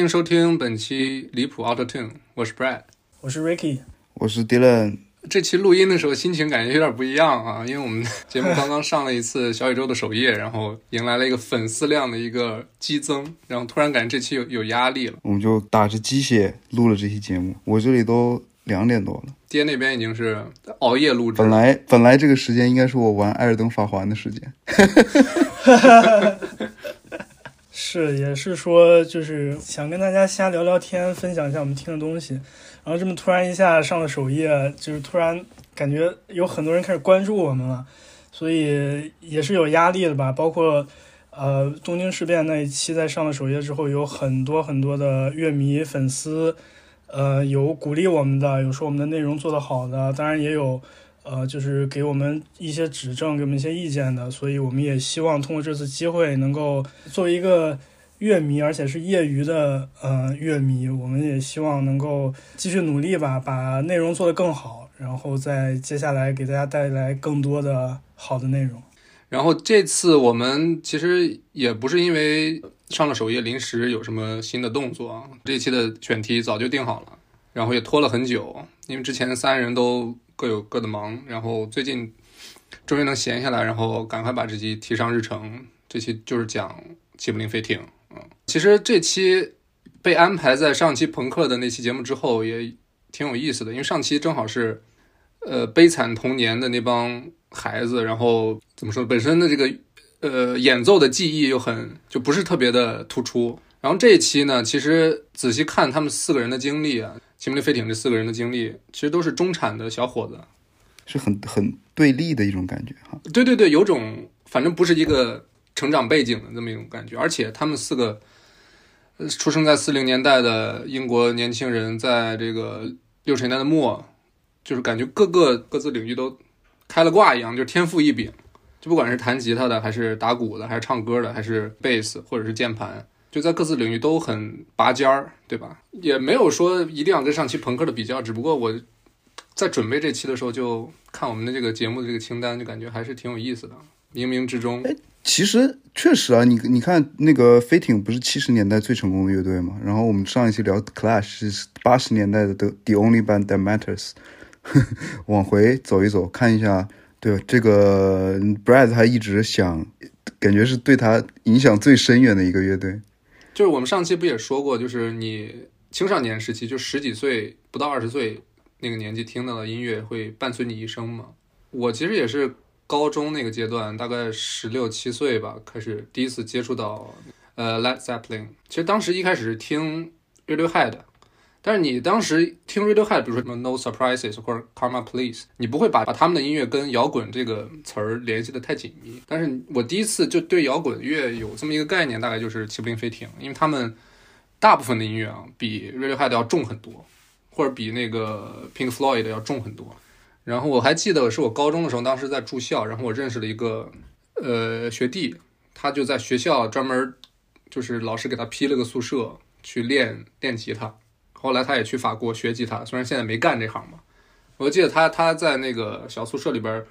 欢迎收听本期离谱 Auto Tune，我是 Brad，我是 Ricky，我是 Dylan。这期录音的时候心情感觉有点不一样啊，因为我们节目刚刚上了一次小宇宙的首页，然后迎来了一个粉丝量的一个激增，然后突然感觉这期有有压力了。我们就打着鸡血录了这期节目，我这里都两点多了。爹那边已经是熬夜录制。本来本来这个时间应该是我玩《艾尔登法环》的时间。是，也是说，就是想跟大家瞎聊聊天，分享一下我们听的东西。然后这么突然一下上了首页，就是突然感觉有很多人开始关注我们了，所以也是有压力的吧。包括呃东京事变那一期在上了首页之后，有很多很多的乐迷粉丝，呃有鼓励我们的，有说我们的内容做得好的，当然也有。呃，就是给我们一些指正，给我们一些意见的，所以我们也希望通过这次机会，能够作为一个乐迷，而且是业余的呃乐迷，我们也希望能够继续努力吧，把内容做得更好，然后在接下来给大家带来更多的好的内容。然后这次我们其实也不是因为上了首页临时有什么新的动作啊，这期的选题早就定好了，然后也拖了很久，因为之前三人都。各有各的忙，然后最近终于能闲下来，然后赶快把这期提上日程。这期就是讲齐柏林飞艇，嗯，其实这期被安排在上期朋克的那期节目之后，也挺有意思的，因为上期正好是呃悲惨童年的那帮孩子，然后怎么说，本身的这个呃演奏的技艺又很就不是特别的突出。然后这一期呢，其实仔细看他们四个人的经历啊。齐柏林飞艇这四个人的经历，其实都是中产的小伙子，是很很对立的一种感觉哈。对对对，有种反正不是一个成长背景的这么一种感觉，而且他们四个出生在四零年代的英国年轻人，在这个六十年代的末，就是感觉各个各自领域都开了挂一样，就是天赋异禀，就不管是弹吉他的，还是打鼓的，还是唱歌的，还是贝斯或者是键盘。就在各自领域都很拔尖儿，对吧？也没有说一定要跟上期朋克的比较，只不过我在准备这期的时候，就看我们的这个节目的这个清单，就感觉还是挺有意思的。冥冥之中，哎，其实确实啊，你你看那个飞艇不是七十年代最成功的乐队嘛？然后我们上一期聊 Clash 是八十年代的 The The Only Band That Matters，往回走一走，看一下，对这个 Brad 他一直想，感觉是对他影响最深远的一个乐队。就是我们上期不也说过，就是你青少年时期，就十几岁不到二十岁那个年纪听到的音乐会伴随你一生嘛？我其实也是高中那个阶段，大概十六七岁吧，开始第一次接触到呃 Led Zeppelin。其实当时一开始是听 Radiohead。但是你当时听 Radiohead，比如说什么 No Surprises 或者 Karma Police，你不会把把他们的音乐跟摇滚这个词儿联系的太紧密。但是我第一次就对摇滚乐有这么一个概念，大概就是齐柏林飞艇，因为他们大部分的音乐啊比 Radiohead 要重很多，或者比那个 Pink Floyd 要重很多。然后我还记得是我高中的时候，当时在住校，然后我认识了一个呃学弟，他就在学校专门就是老师给他批了个宿舍去练练吉他。后来他也去法国学吉他，虽然现在没干这行嘛。我记得他他在那个小宿舍里边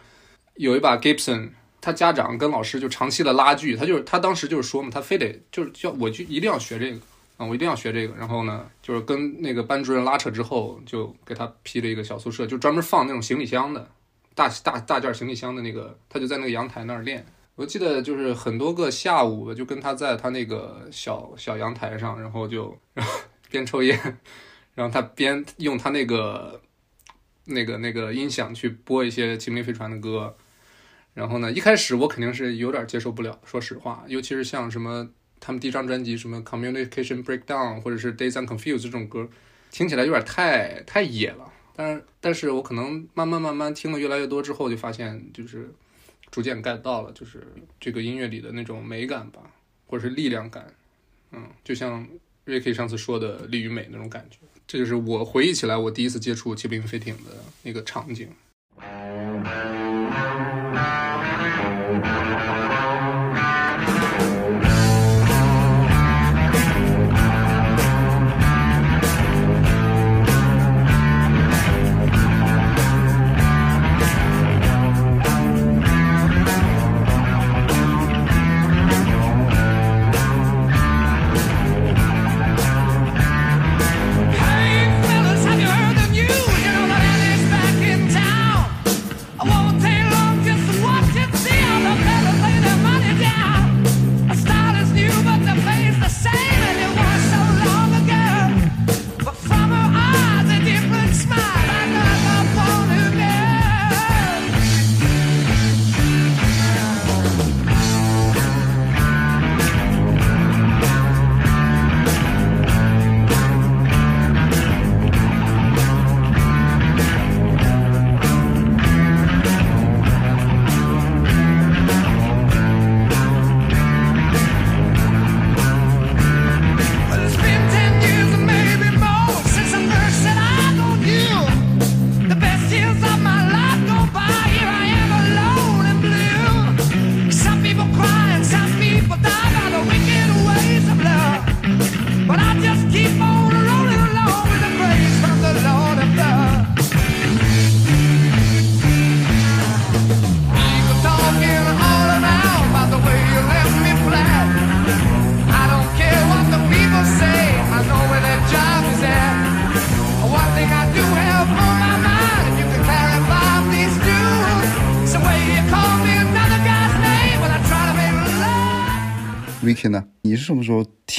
有一把 Gibson，他家长跟老师就长期的拉锯，他就是他当时就是说嘛，他非得就是叫我就一定要学这个啊，我一定要学这个。然后呢，就是跟那个班主任拉扯之后，就给他批了一个小宿舍，就专门放那种行李箱的大大大件行李箱的那个，他就在那个阳台那儿练。我记得就是很多个下午，就跟他在他那个小小阳台上，然后就然后。边抽烟，然后他边用他那个、那个、那个音响去播一些《精灵飞船》的歌。然后呢，一开始我肯定是有点接受不了，说实话，尤其是像什么他们第一张专辑什么《Communication Breakdown》或者是《Days and Confused》这种歌，听起来有点太太野了。但是，但是我可能慢慢慢慢听了越来越多之后，就发现就是逐渐 get 到了，就是这个音乐里的那种美感吧，或者是力量感。嗯，就像。瑞克上次说的利与美那种感觉，这就是我回忆起来我第一次接触骑兵飞艇的那个场景。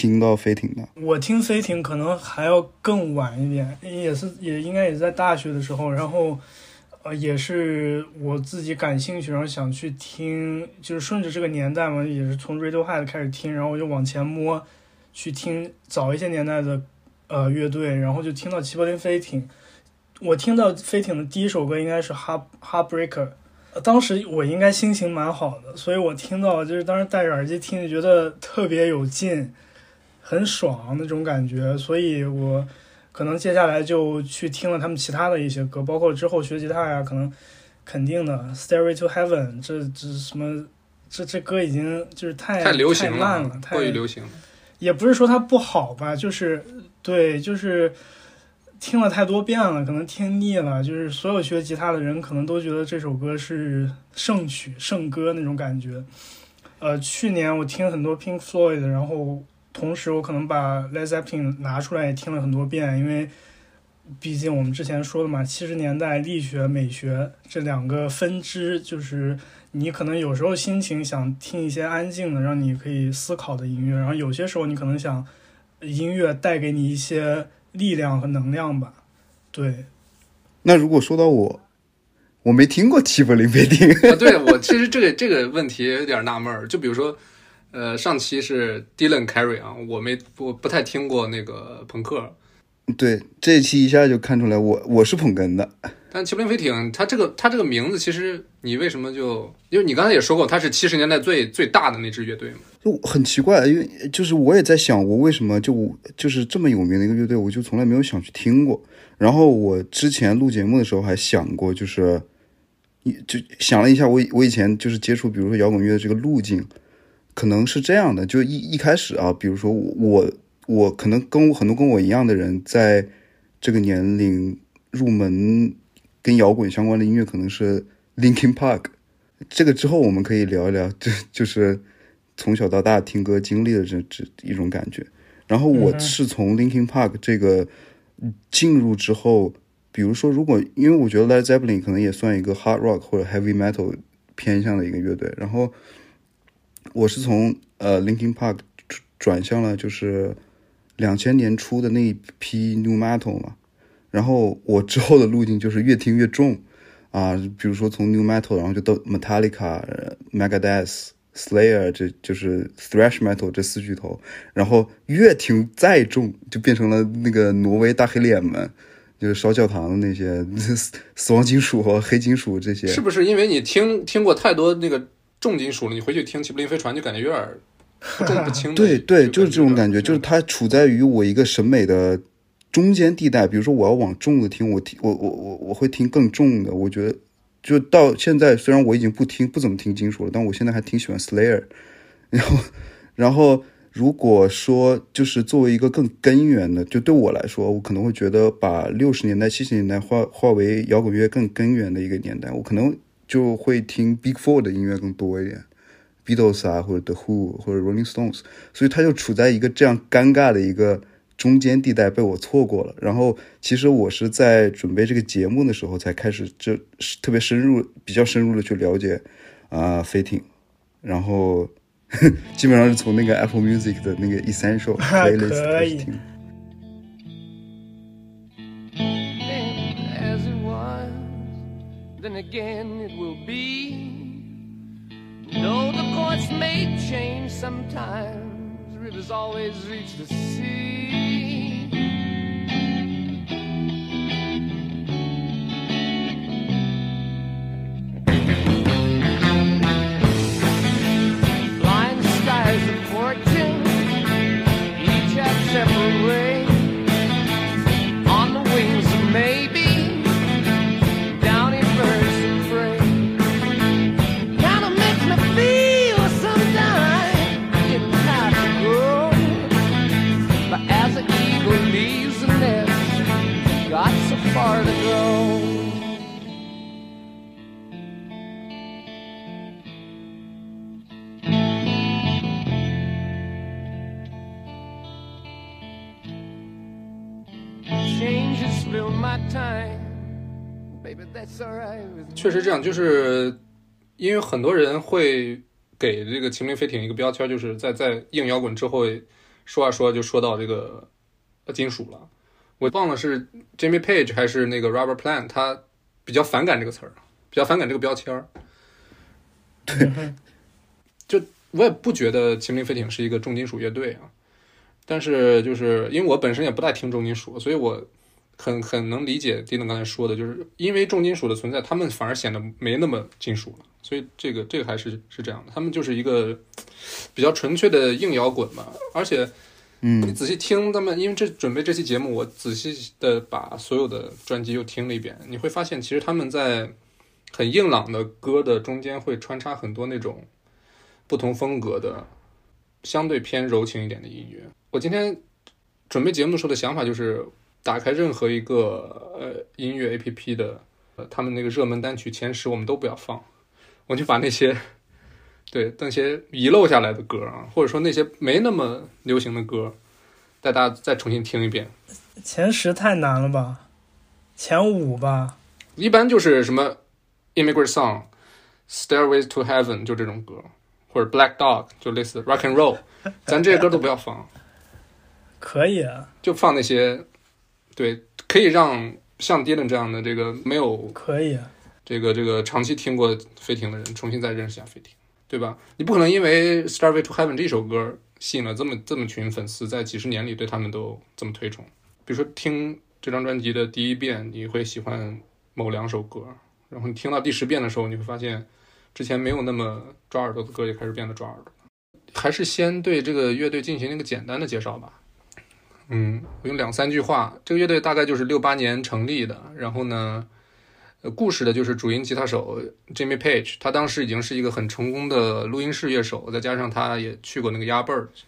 听到飞艇的？我听飞艇可能还要更晚一点，也是也应该也在大学的时候，然后呃也是我自己感兴趣，然后想去听，就是顺着这个年代嘛，也是从 Radiohead 开始听，然后我就往前摸，去听早一些年代的呃乐队，然后就听到齐柏林飞艇。我听到飞艇的第一首歌应该是《Heart Heartbreaker》。当时我应该心情蛮好的，所以我听到就是当时戴着耳机听，就觉得特别有劲，很爽那种感觉，所以我可能接下来就去听了他们其他的一些歌，包括之后学吉他呀，可能肯定的《Stairway to Heaven》这这什么这这歌已经就是太太流行烂了，太过于流行了。也不是说它不好吧，就是对，就是听了太多遍了，可能听腻了。就是所有学吉他的人可能都觉得这首歌是圣曲、圣歌那种感觉。呃，去年我听很多 Pink Floyd，然后同时我可能把 Led Zeppelin 拿出来也听了很多遍，因为毕竟我们之前说的嘛，七十年代力学、美学这两个分支，就是你可能有时候心情想听一些安静的，让你可以思考的音乐，然后有些时候你可能想音乐带给你一些力量和能量吧。对，那如果说到我，我没听过齐柏林飞艇。啊，对我其实这个这个问题有点纳闷儿，就比如说，呃，上期是 Dylan Carey 啊，我没我不太听过那个朋克，对，这一期一下就看出来我我是捧哏的。但齐柏林飞艇它这个它这个名字，其实你为什么就因为你刚才也说过，它是七十年代最最大的那支乐队嘛，就很奇怪，因为就是我也在想，我为什么就就是这么有名的一个乐队，我就从来没有想去听过。然后我之前录节目的时候还想过，就是一就想了一下，我我以前就是接触，比如说摇滚乐的这个路径，可能是这样的，就一一开始啊，比如说我我可能跟很多跟我一样的人，在这个年龄入门跟摇滚相关的音乐，可能是 Linkin Park。这个之后我们可以聊一聊，就就是从小到大听歌经历的这这一种感觉。然后我是从 Linkin Park 这个进入之后，比如说，如果因为我觉得 Led Zeppelin 可能也算一个 hard rock 或者 heavy metal 偏向的一个乐队，然后我是从呃 Linkin Park 转向了就是两千年初的那一批 new metal 嘛，然后我之后的路径就是越听越重啊，比如说从 new metal，然后就到 Metallica、Megadeth、Slayer，这就是 thrash metal 这四巨头，然后越听再重，就变成了那个挪威大黑脸们，就是烧教堂的那些 死亡金属和黑金属这些。是不是因为你听听过太多那个重金属了，你回去听齐柏林飞船就感觉有点不重不轻的？对对，就是这种感觉，觉，就是它处在于我一个审美的中间地带。比如说，我要往重的听，我听我我我我会听更重的。我觉得，就到现在，虽然我已经不听不怎么听金属了，但我现在还挺喜欢 Slayer。然后，然后如果说就是作为一个更根源的，就对我来说，我可能会觉得把六十年代、七十年代化化为摇滚乐更根源的一个年代，我可能就会听 Big Four 的音乐更多一点。Beatles 啊，或者 The Who 或者 Rolling Stones，所以他就处在一个这样尴尬的一个中间地带，被我错过了。然后，其实我是在准备这个节目的时候才开始，这特别深入、比较深入的去了解啊、飞艇，然后 基本上是从那个 Apple Music 的那个 Essential 啊 playlist 开始听。Then again it will be. Though the course may change sometimes, rivers always reach the sea. Blind skies of fortune, each have separate ways 确实这样，就是因为很多人会给这个秦岭飞艇一个标签，就是在在硬摇滚之后说啊说就说到这个呃金属了。我忘了是 Jimmy Page 还是那个 Robert Plant，他比较反感这个词儿，比较反感这个标签儿。对，我也不觉得秦岭飞艇是一个重金属乐队啊，但是就是因为我本身也不太听重金属，所以我很很能理解迪伦刚才说的，就是因为重金属的存在，他们反而显得没那么金属了。所以这个这个还是是这样的，他们就是一个比较纯粹的硬摇滚嘛。而且你嗯仔细听他们，因为这准备这期节目，我仔细的把所有的专辑又听了一遍，你会发现其实他们在很硬朗的歌的中间会穿插很多那种不同风格的。相对偏柔情一点的音乐。我今天准备节目的时候的想法就是，打开任何一个呃音乐 APP 的呃他们那个热门单曲前十，我们都不要放，我就把那些 对那些遗漏下来的歌啊，或者说那些没那么流行的歌，带大家再重新听一遍。前十太难了吧？前五吧。一般就是什么 Immigrant Song、Stairways to Heaven 就这种歌，或者 Black Dog 就类似 Rock and Roll，咱这些歌都不要放。可以啊，就放那些，对，可以让像 Dylan 这样的这个没有可以啊。这个这个长期听过飞艇的人，重新再认识一下飞艇，对吧？你不可能因为《Starway to Heaven》这首歌吸引了这么这么群粉丝，在几十年里对他们都这么推崇。比如说听这张专辑的第一遍，你会喜欢某两首歌，然后你听到第十遍的时候，你会发现之前没有那么抓耳朵的歌也开始变得抓耳朵。还是先对这个乐队进行一个简单的介绍吧。嗯，我用两三句话，这个乐队大概就是六八年成立的，然后呢，呃，故事的就是主音吉他手 Jimmy Page，他当时已经是一个很成功的录音室乐手，再加上他也去过那个 Yardbirds，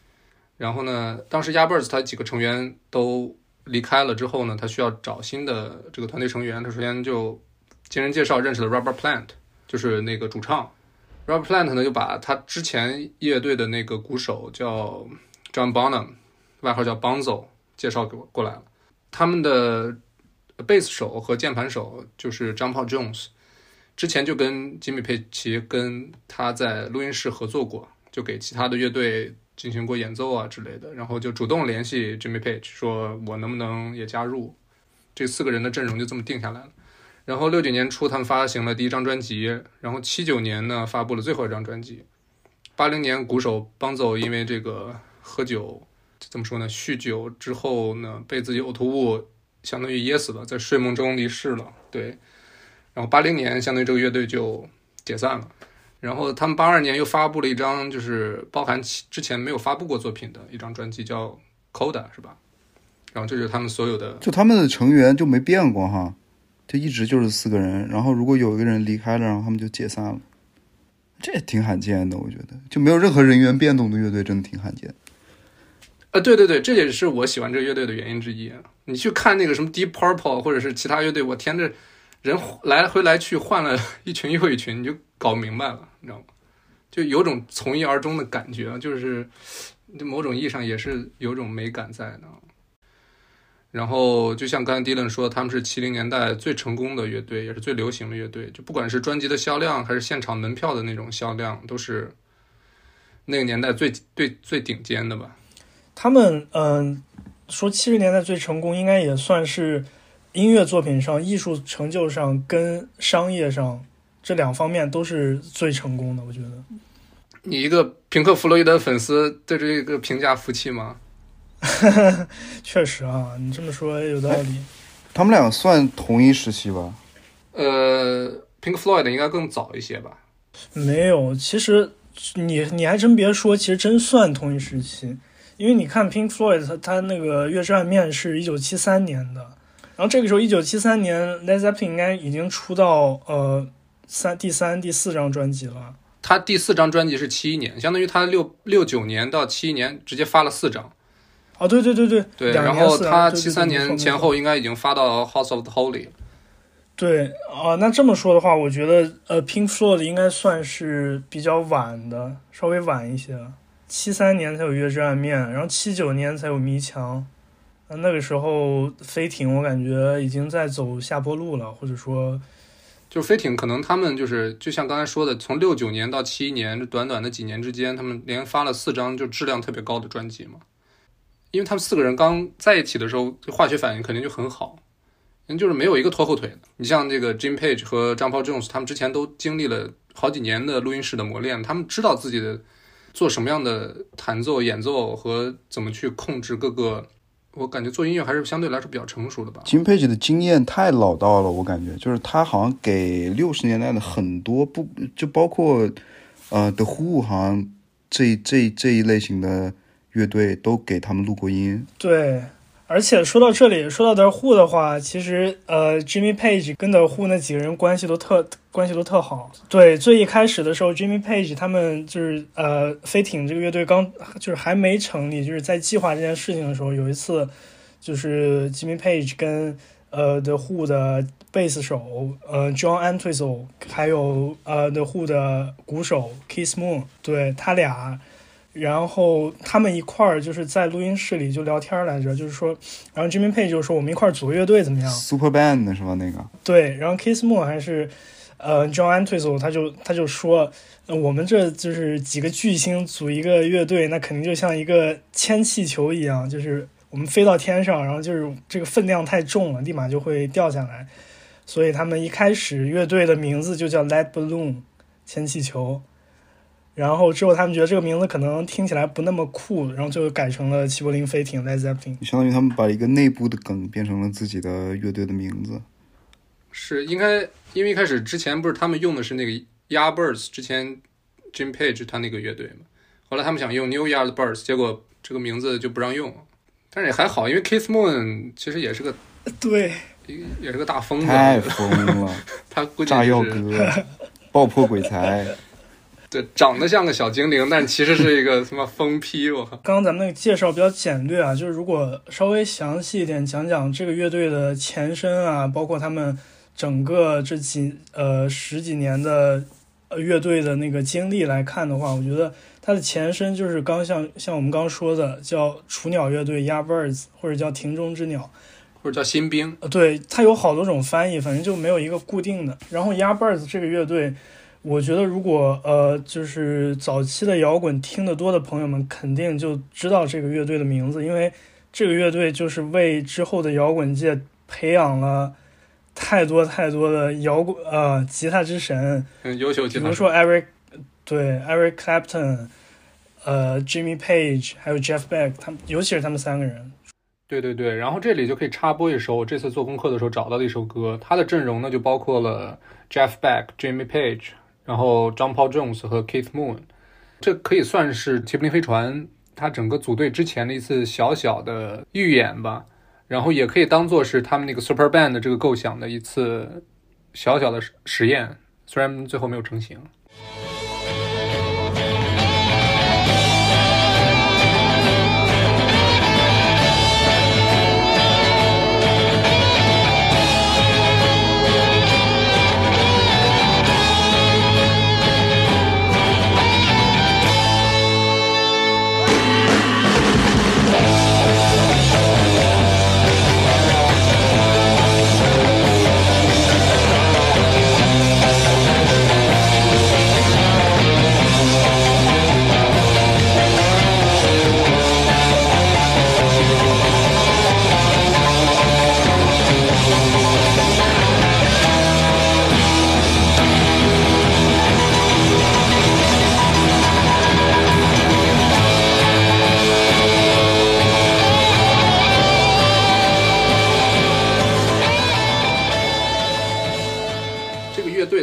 然后呢，当时 Yardbirds 他几个成员都离开了之后呢，他需要找新的这个团队成员，他首先就经人介绍认识了 Robert Plant，就是那个主唱，Robert Plant 呢就把他之前乐队的那个鼓手叫 John Bonham，外号叫 Bonzo，介绍给我过来了，他们的贝斯手和键盘手就是 John Paul Jones，之前就跟吉米佩奇跟他在录音室合作过，就给其他的乐队进行过演奏啊之类的，然后就主动联系 Jimmy Page 说，我能不能也加入？这四个人的阵容就这么定下来了。然后六九年初，他们发行了第一张专辑，然后七九年呢发布了最后一张专辑。八零年，鼓手邦走因为这个喝酒，怎么说呢？酗酒之后呢，被自己呕吐物相当于噎死了，在睡梦中离世了。对，然后八零年，相当于这个乐队就解散了。然后他们八二年又发布了一张，就是包含之前没有发布过作品的一张专辑，叫《Coda》，是吧？然后这就是他们所有的，就他们的成员就没变过哈，就一直就是四个人。然后如果有一个人离开了，然后他们就解散了，这也挺罕见的，我觉得就没有任何人员变动的乐队真的挺罕见。呃，对对对，这也是我喜欢这个乐队的原因之一。你去看那个什么 Deep Purple 或者是其他乐队，我天，这人来回来去换了一群又一群，你就搞明白了，你知道吗？就有种从一而终的感觉，就是某种意义上也是有种美感在的。然后就像刚才 Dylan 说，他们是七零年代最成功的乐队，也是最流行的乐队。就不管是专辑的销量，还是现场门票的那种销量，都是那个年代最最最顶尖的吧。他们嗯、说七十年代最成功，应该也算是音乐作品上、艺术成就上跟商业上这两方面都是最成功的。我觉得，你一个平克·弗洛伊德粉丝对这个评价服气吗？确实啊，你这么说也有道理。他们俩算同一时期吧？呃，Pink Floyd 应该更早一些吧？没有，其实你你还真别说，其实真算同一时期，因为你看 Pink Floyd，他他那个《月之暗面》是一九七三年的，然后这个时候一九七三年 Led Zeppelin 应该已经出到呃三第三第四张专辑了。他第四张专辑是七一年，相当于他六六九年到七一年直接发了四张。哦，对对对对，对，然后他七三年前后应该已经发到 House of the Holy。对啊、那这么说的话，我觉得呃，Pink Floyd 应该算是比较晚的，稍微晚一些了。七三年才有《月之暗面》，然后七九年才有《迷墙》。那个时候飞艇我感觉已经在走下坡路了，或者说就飞艇可能他们就是就像刚才说的，从六九年到七一年这短短的几年之间，他们连发了四张就质量特别高的专辑嘛。因为他们四个人刚在一起的时候，这化学反应肯定就很好，就是没有一个拖后腿的。你像这个 Jim Page 和 John Jones，他们之前都经历了好几年的录音室的磨练，他们知道自己的做什么样的弹奏、演奏和怎么去控制各个。我感觉做音乐还是相对来说比较成熟的吧。金佩奇的经验太老道了，我感觉就是他好像给六十年代的很多不就包括呃 The Who 好像这这这一类型的乐队都给他们录过音。对，而且说到这里，说到 The Who 的话，其实呃，Jimmy Page 跟 The Who 那几个人关系都特关系都特好。对，最一开始的时候，Jimmy Page 他们就是呃，飞艇这个乐队刚就是还没成立，就是在计划这件事情的时候，有一次就是 Jimmy Page 跟呃 The Who 的贝斯手呃 John Entwistle，还有呃 The Who 的鼓手 Keith Moon，对他俩。然后他们一块儿就是在录音室里就聊天来着，就是说，然后 Jimmy Page 就说我们一块儿组个乐队怎么样？Super Band 是吧？那个对，然后 Kiss Moon 还是呃 John Entwistle 他就他就说、呃我们这就是几个巨星组一个乐队，那肯定就像一个铅气球一样，就是我们飞到天上，然后就是这个分量太重了，立马就会掉下来。所以他们一开始乐队的名字就叫 Lead Balloon 铅气球。然后之后他们觉得这个名字可能听起来不那么酷，然后就改成了齐柏林飞艇 Led Zeppelin。相当于他们把一个内部的梗变成了自己的乐队的名字。是应该，因为一开始之前不是他们用的是那个 Yardbirds，之前 Jim Page 他那个乐队嘛，后来他们想用 New Yardbirds，结果这个名字就不让用，但是也还好，因为 Keith Moon 其实也是个对，也是个大疯子，太疯了，他估计炸药哥，爆破鬼才，对，长得像个小精灵，但其实是一个他妈疯批，我靠！刚刚咱们那个介绍比较简略啊，就是如果稍微详细一点讲讲这个乐队的前身啊，包括他们整个这几呃十几年的呃乐队的那个经历来看的话，我觉得它的前身就是刚像像我们刚刚说的叫雏鸟乐队 Yardbirds，或者叫庭中之鸟。或者叫新兵，呃，对，它有好多种翻译，反正就没有一个固定的。然后 Yardbirds 这个乐队，我觉得如果呃，就是早期的摇滚听得多的朋友们，肯定就知道这个乐队的名字，因为这个乐队就是为之后的摇滚界培养了太多太多的摇滚呃吉他之神，嗯，优秀吉他。比如说 Eric，对 Eric Clapton，呃 Jimmy Page，还有 Jeff Beck，他们尤其是他们三个人。对对对，然后这里就可以插播一首我这次做功课的时候找到的一首歌，它的阵容呢就包括了 Jeff Beck、Jimmy Page，然后 John Paul Jones 和 Keith Moon，这可以算是齐柏林飞船它整个组队之前的一次小小的预演吧，然后也可以当做是他们那个 Super Band 这个构想的一次小小的实验，虽然最后没有成型。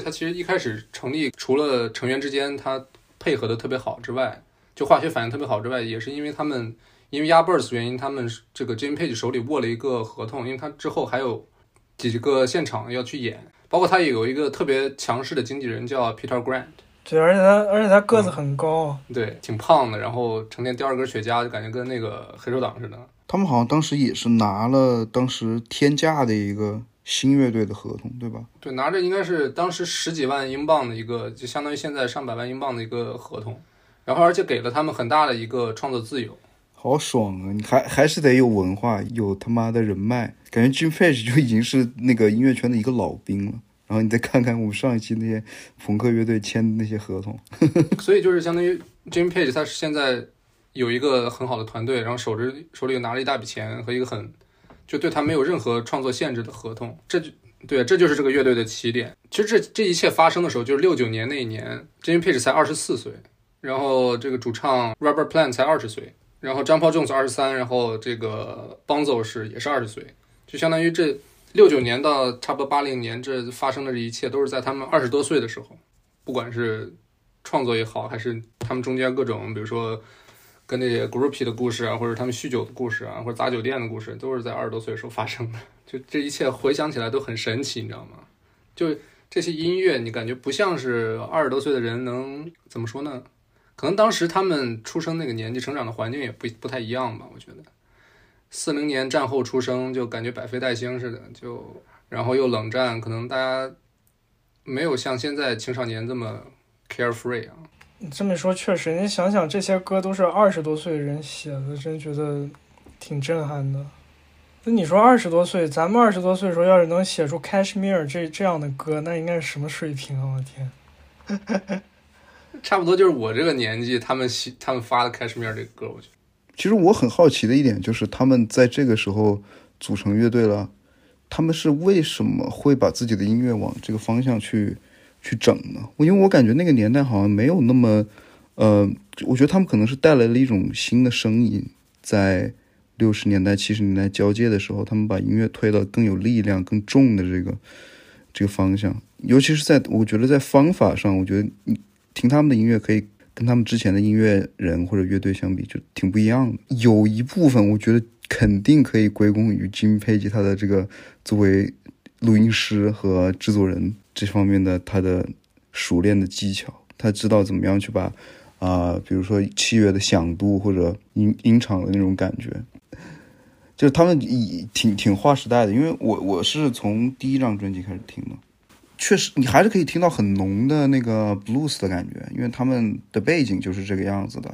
它其实一开始成立，除了成员之间他配合的特别好之外，就化学反应特别好之外，也是因为他们因为 Yardbirds 原因，他们这个 Jim Page 手里握了一个合同，因为他之后还有几个现场要去演，包括他也有一个特别强势的经纪人叫 Peter Grant，对，而且他而且他个子很高，对，挺胖的，然后成天叼着根雪茄，就感觉跟那个黑手党似的。他们好像当时也是拿了当时天价的一个新乐队的合同，对吧？对，拿着应该是当时十几万英镑的一个，就相当于现在上百万英镑的一个合同，然后而且给了他们很大的一个创作自由。好爽啊！你还还是得有文化，有他妈的人脉，感觉 Jim Page 就已经是那个音乐圈的一个老兵了。然后你再看看我们上一期那些朋克乐队签的那些合同，所以就是相当于 Jimmy Page 他现在有一个很好的团队，然后手着手里又拿了一大笔钱和一个很就对他没有任何创作限制的合同，这就对，这就是这个乐队的起点。其实这这一切发生的时候，就是六九年那一年，Jimmy Page 才二十四岁，然后这个主唱 Robert Plant 才二十岁，然后张 Paul Jones 二十三，然后这个 Bonzo 是也是二十岁，就相当于这六九年到差不多八零年，这发生的这一切都是在他们二十多岁的时候，不管是创作也好，还是他们中间各种，比如说跟那些 groupie 的故事啊，或者他们酗酒的故事啊，或者砸酒店的故事，都是在二十多岁的时候发生的。就这一切回想起来都很神奇，你知道吗？就这些音乐，你感觉不像是二十多岁的人能怎么说呢？可能当时他们出生那个年纪，成长的环境也不不太一样吧。我觉得，四零年战后出生，就感觉百废待兴似的，就然后又冷战，可能大家没有像现在青少年这么 carefree 啊。你这么说确实，你想想这些歌都是二十多岁的人写的，真觉得挺震撼的。那你说二十多岁，咱们二十多岁的时候，要是能写出《Cashmere》这这样的歌，那应该是什么水平啊！我天，差不多就是我这个年纪，他们写他们发的《Cashmere》这个歌，我觉得其实我很好奇的一点就是，他们在这个时候组成乐队了，他们是为什么会把自己的音乐往这个方向去去整呢？我因为我感觉那个年代好像没有那么，呃，我觉得他们可能是带来了一种新的声音，在六十年代、七十年代交界的时候，他们把音乐推到更有力量、更重的这个这个方向，尤其是在我觉得在方法上，我觉得你听他们的音乐可以。跟他们之前的音乐人或者乐队相比，就挺不一样的。有一部分我觉得肯定可以归功于金佩吉他的这个作为录音师和制作人这方面的他的熟练的技巧，他知道怎么样去把啊、比如说器乐的响度或者音音场的那种感觉，就是他们以挺挺划时代的。因为我我是从第一张专辑开始听的。确实，你还是可以听到很浓的那个 blues 的感觉，因为他们的背景就是这个样子的。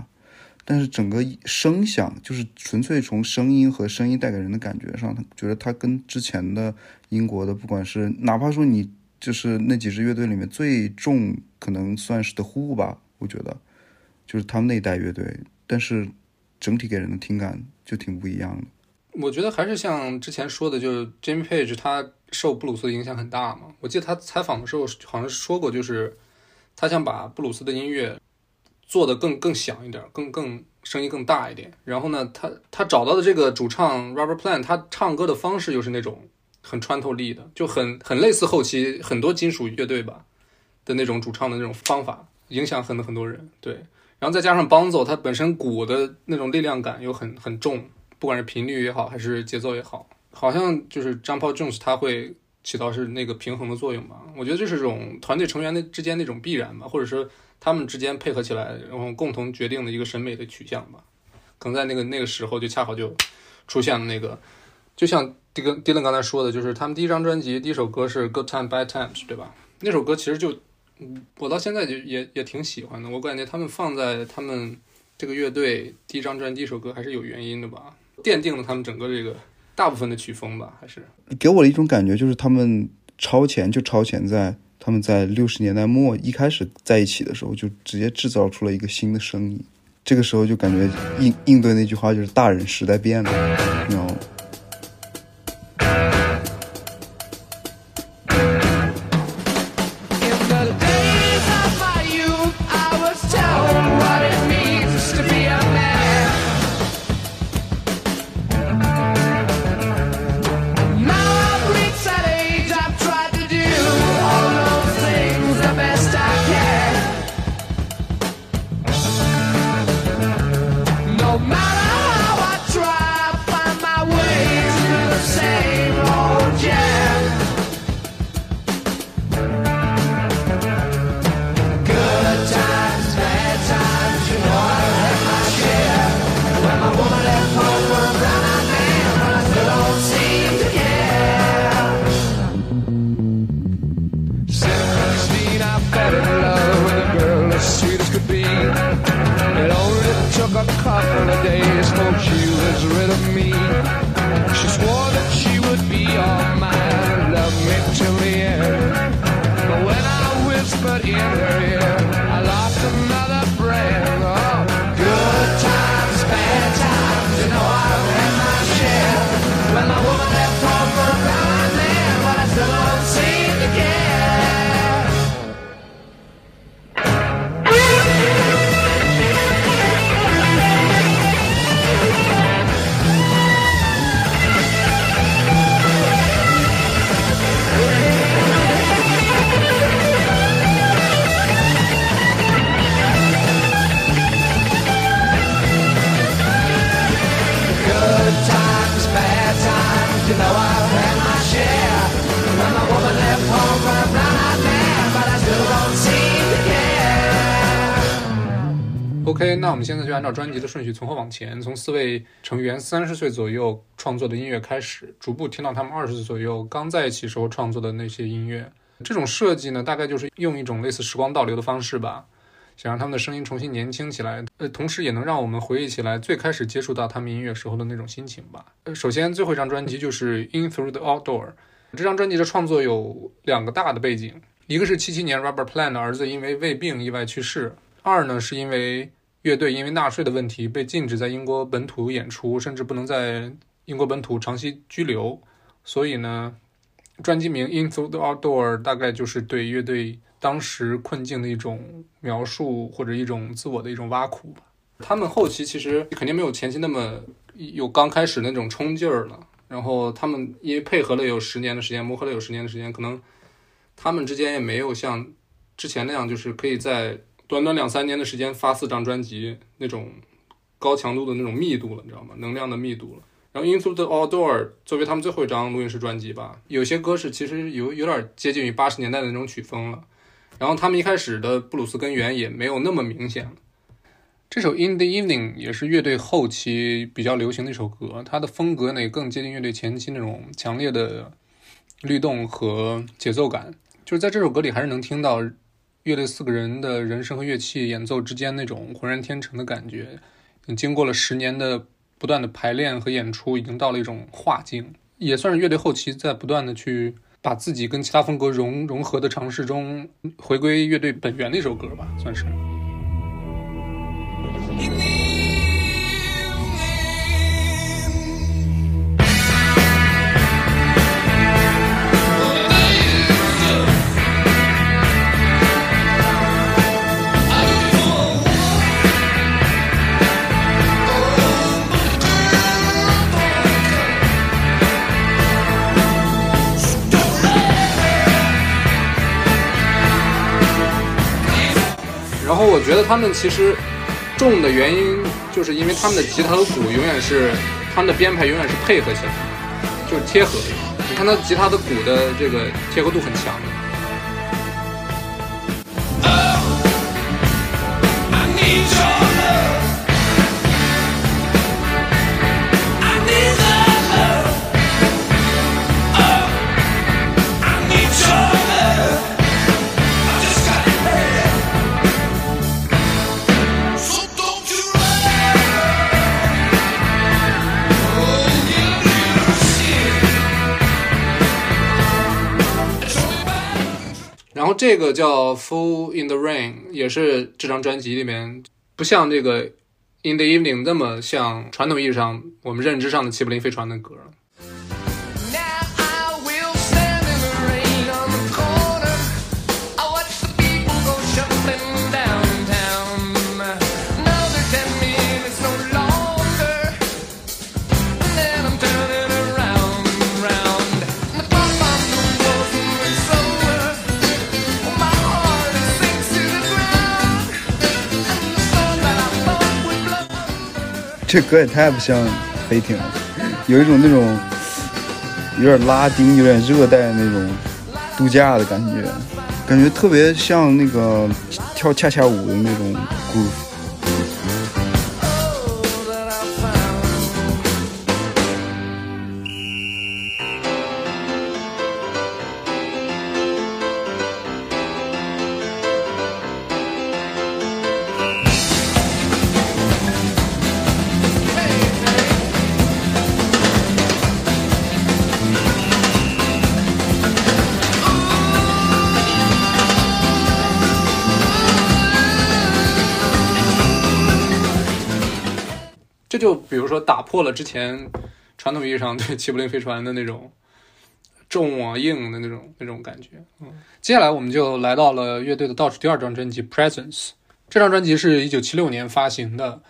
但是整个声响就是纯粹从声音和声音带给人的感觉上，他觉得他跟之前的英国的，不管是哪怕说你就是那几支乐队里面最重，可能算是的呼吧，我觉得就是他们那一代乐队，但是整体给人的听感就挺不一样的。我觉得还是像之前说的，就是 Jimmy Page 他受布鲁斯的影响很大嘛。我记得他采访的时候好像说过，就是他想把布鲁斯的音乐做的更更响一点，更更声音更大一点。然后呢，他他找到的这个主唱 Robert Plant，他唱歌的方式又是那种很穿透力的，就很很类似后期很多金属乐队吧的那种主唱的那种方法，影响很很多人。对，然后再加上 Bonzo，他本身鼓的那种力量感又很很重。不管是频率也好，还是节奏也好，好像就是张 Paul Jones 他会起到是那个平衡的作用吧。我觉得这是种团队成员的之间那种必然吧，或者说他们之间配合起来，然后共同决定的一个审美的取向吧。可能在那个那个时候就恰好就出现了那个，就像这个 Dylan 刚才说的，就是他们第一张专辑第一首歌是 Good Time Bad Times，对吧？那首歌其实就，我到现在就也也挺喜欢的。我感觉他们放在他们这个乐队第一张专辑第一首歌还是有原因的吧。奠定了他们整个这个大部分的曲风吧，还是给我的一种感觉就是他们超前就超前在他们在六十年代末一开始在一起的时候就直接制造出了一个新的声音，这个时候就感觉应应对那句话就是大人时代变了，那我们现在就按照专辑的顺序从后往前，从四位成员三十岁左右创作的音乐开始，逐步听到他们二十岁左右刚在一起时候创作的那些音乐。这种设计呢，大概就是用一种类似时光倒流的方式吧，想让他们的声音重新年轻起来，呃，同时也能让我们回忆起来最开始接触到他们音乐时候的那种心情吧。呃，首先最后一张专辑就是《In Through the Outdoor》，这张专辑的创作有两个大的背景，一个是七七年 Robert Plant 的儿子因为胃病意外去世，二呢是因为乐队因为纳税的问题被禁止在英国本土演出，甚至不能在英国本土长期居留，所以呢。专辑名《Into the Outdoor》大概就是对乐队当时困境的一种描述，或者一种自我的一种挖苦吧。他们后期其实肯定没有前期那么有刚开始那种冲劲儿了。然后他们因为配合了有十年的时间，磨合了有十年的时间，可能他们之间也没有像之前那样，就是可以在短短两三年的时间发四张专辑那种高强度的那种密度了，你知道吗？能量的密度了。然后《Into the Outdoor》作为他们最后一张录音室专辑吧，有些歌是其实有有点接近于八十年代的那种曲风了。然后他们一开始的布鲁斯根源也没有那么明显。这首《In the Evening》也是乐队后期比较流行的一首歌，它的风格呢也更接近乐队前期那种强烈的律动和节奏感。就是在这首歌里还是能听到乐队四个人的人声和乐器演奏之间那种浑然天成的感觉。经过了十年的。不断的排练和演出，已经到了一种化境，也算是乐队后期在不断的去把自己跟其他风格融融合的尝试中，回归乐队本源的一首歌吧，算是。然后我觉得他们其实重的原因，就是因为他们的吉他和鼓永远是他们的编排永远是配合起来，就是贴合。你看他吉他的鼓的这个贴合度很强。这个叫《Fool in the Rain》，也是这张专辑里面不像这个《In the Evening》那么像传统意义上我们认知上的齐柏林飞船的歌。这歌也太不像飞艇了，有一种那种有点拉丁、有点热带那种度假的感觉，感觉特别像那个跳恰恰舞的那种 groove。了之前传统意义上对齐柏林飞船的那种重啊硬的那种那种感觉。嗯，接下来我们就来到了乐队的倒数第二张专辑《Presence》。这张专辑是一九七六年发行的，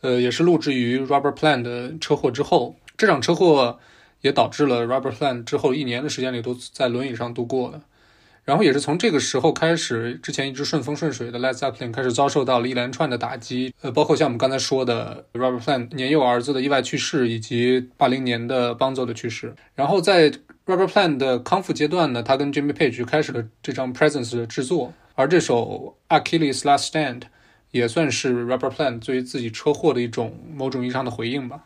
呃，也是录制于 Rubber Plant 的车祸之后。这场车祸也导致了 Rubber Plant 之后一年的时间里都在轮椅上度过的。然后也是从这个时候开始，之前一直顺风顺水的 Let's Upling 开始遭受到了一连串的打击，呃，包括像我们刚才说的 Robert Plant 年幼儿子的意外去世，以及八零年的 Bonzo 的去世。然后在 Robert Plant 的康复阶段呢，他跟 Jimmy Page 开始了这张 Presence 的制作，而这首 Achilles Last Stand 也算是 Rubber Plan 对于自己车祸的一种某种意义上的回应吧。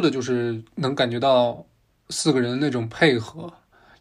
的就是能感觉到四个人的那种配合，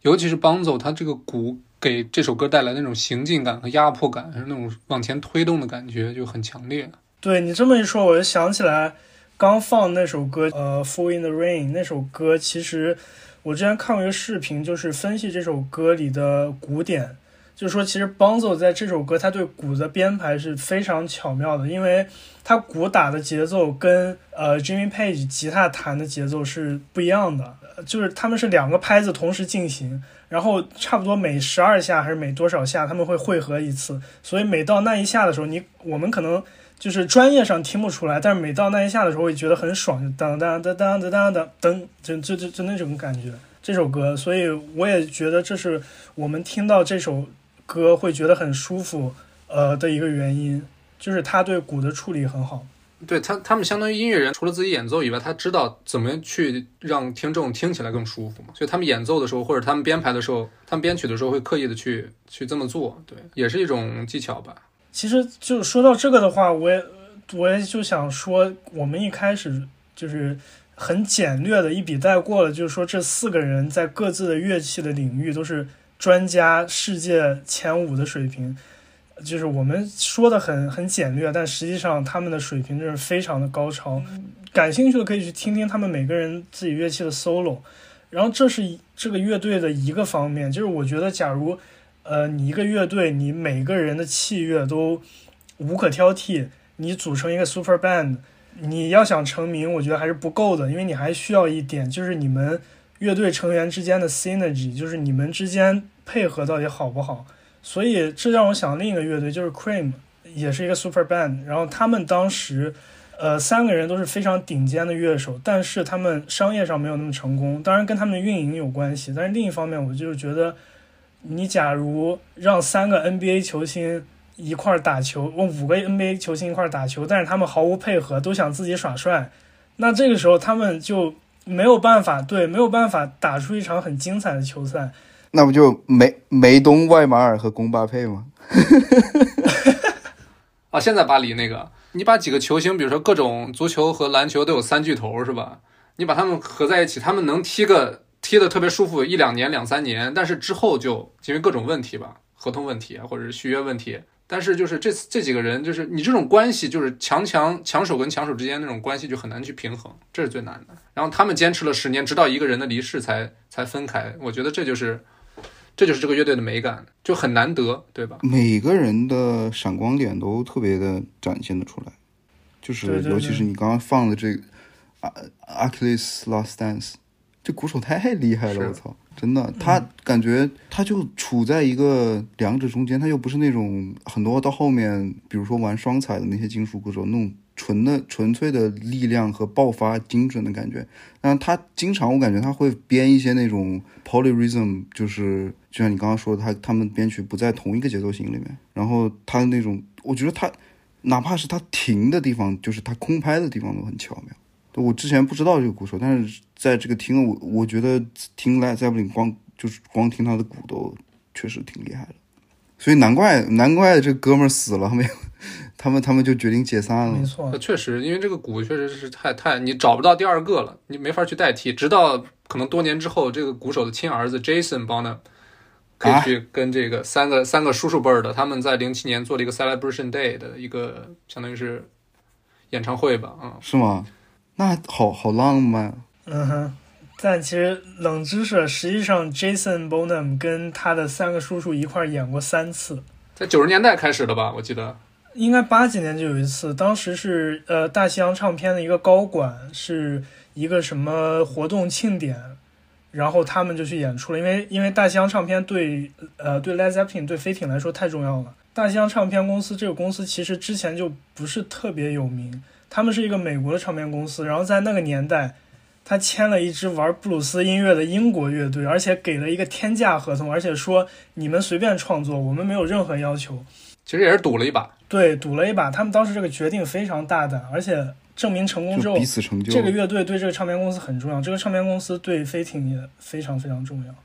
尤其是邦走，他这个鼓给这首歌带来那种行进感和压迫感，是那种往前推动的感觉就很强烈。对你这么一说，我就想起来刚放那首歌，呃，《Fall in the Rain》那首歌，其实我之前看过一个视频，就是分析这首歌里的鼓点，就是说其实 Bonzo 在这首歌他对鼓的编排是非常巧妙的，因为他鼓打的节奏跟呃 Jimmy Page 吉他弹的节奏是不一样的，就是他们是两个拍子同时进行。然后差不多每十二下还是每多少下，他们会汇合一次，所以每到那一下的时候，你我们可能就是专业上听不出来，但是每到那一下的时候，会觉得很爽，就当当当当当当当噔，就就就就那种感觉。这首歌，所以我也觉得这是我们听到这首歌会觉得很舒服，呃的一个原因，就是他对鼓的处理很好。对他，他们相当于音乐人，除了自己演奏以外，他知道怎么去让听众听起来更舒服嘛。所以他们演奏的时候，或者他们编排的时候，他们编曲的时候，会刻意的去去这么做。对，也是一种技巧吧。其实就说到这个的话，我也我也就想说，我们一开始就是很简略的一笔带过了，就是说这四个人在各自的乐器的领域都是专家，世界前五的水平。就是我们说的很很简略，但实际上他们的水平就是非常的高超。感兴趣的可以去听听他们每个人自己乐器的 solo。然后这是这个乐队的一个方面，就是我觉得，假如呃你一个乐队，你每个人的器乐都无可挑剔，你组成一个 super band，你要想成名，我觉得还是不够的，因为你还需要一点，就是你们乐队成员之间的 synergy，就是你们之间配合到底好不好。所以这让我想另一个乐队，就是 Cream，也是一个 super band。然后他们当时，呃，三个人都是非常顶尖的乐手，但是他们商业上没有那么成功，当然跟他们的运营有关系。但是另一方面，我就是觉得，你假如让三个 NBA 球星一块儿打球，我五个 NBA 球星一块儿打球，但是他们毫无配合，都想自己耍帅，那这个时候他们就没有办法，对，没有办法打出一场很精彩的球赛。那不就梅梅东、外马尔和宫巴佩吗？啊，现在巴黎那个，你把几个球星，比如说各种足球和篮球都有三巨头是吧？你把他们合在一起，他们能踢个踢得特别舒服一两年、两三年，但是之后就因为各种问题吧，合同问题，或者是续约问题。但是就是这这几个人，就是你这种关系，就是强强强手跟强手之间那种关系就很难去平衡，这是最难的。然后他们坚持了十年，直到一个人的离世才才分开。我觉得这就是这就是这个乐队的美感，就很难得，对吧？每个人的闪光点都特别的展现的出来，就是尤其是你刚刚放的这个啊 Achilles Last Dance，这鼓手太厉害了，我操！真的，他感觉他就处在一个两者中间，他又不是那种很多到后面，比如说玩双踩的那些金属鼓手那种纯的纯粹的力量和爆发精准的感觉，但他经常我感觉他会编一些那种 polyrhythm，就是就像你刚刚说的，他他们编曲不在同一个节奏型里面，然后他的那种，我觉得他哪怕是他停的地方，就是他空拍的地方都很巧妙。我之前不知道这个鼓手，但是在这个听我我觉得听 Led Zeppelin 光就是光听他的鼓都确实挺厉害的，所以难怪难怪这哥们儿死了，没有他们他们就决定解散了。没错呃，确实，因为这个鼓确实是太太，你找不到第二个了，你没法去代替。直到可能多年之后，这个鼓手的亲儿子 Jason Bonham 可以啊去跟这个三个、三个叔叔辈儿的，他们在零七年做了一个 Celebration Day 的一个，相当于是演唱会吧，啊、是吗？那好好浪漫啊。嗯哼。但其实冷知识，实际上 Jason Bonham 跟他的三个叔叔一块儿演过三次，在九十年代开始的吧，我记得。应该八几年就有一次，当时是呃大西洋唱片的一个高管，是一个什么活动庆典，然后他们就去演出了，因为因为大西洋唱片对呃对 Led Zeppelin 对飞艇来说太重要了。大西洋唱片公司这个公司其实之前就不是特别有名，他们是一个美国的唱片公司，然后在那个年代，他签了一支玩布鲁斯音乐的英国乐队，而且给了一个天价合同，而且说你们随便创作，我们没有任何要求。其实也是赌了一把，对，赌了一把。他们当时这个决定非常大胆，而且证明成功之后彼，此成就。这个乐队对这个唱片公司很重要，这个唱片公司对飞艇也非常非常重要。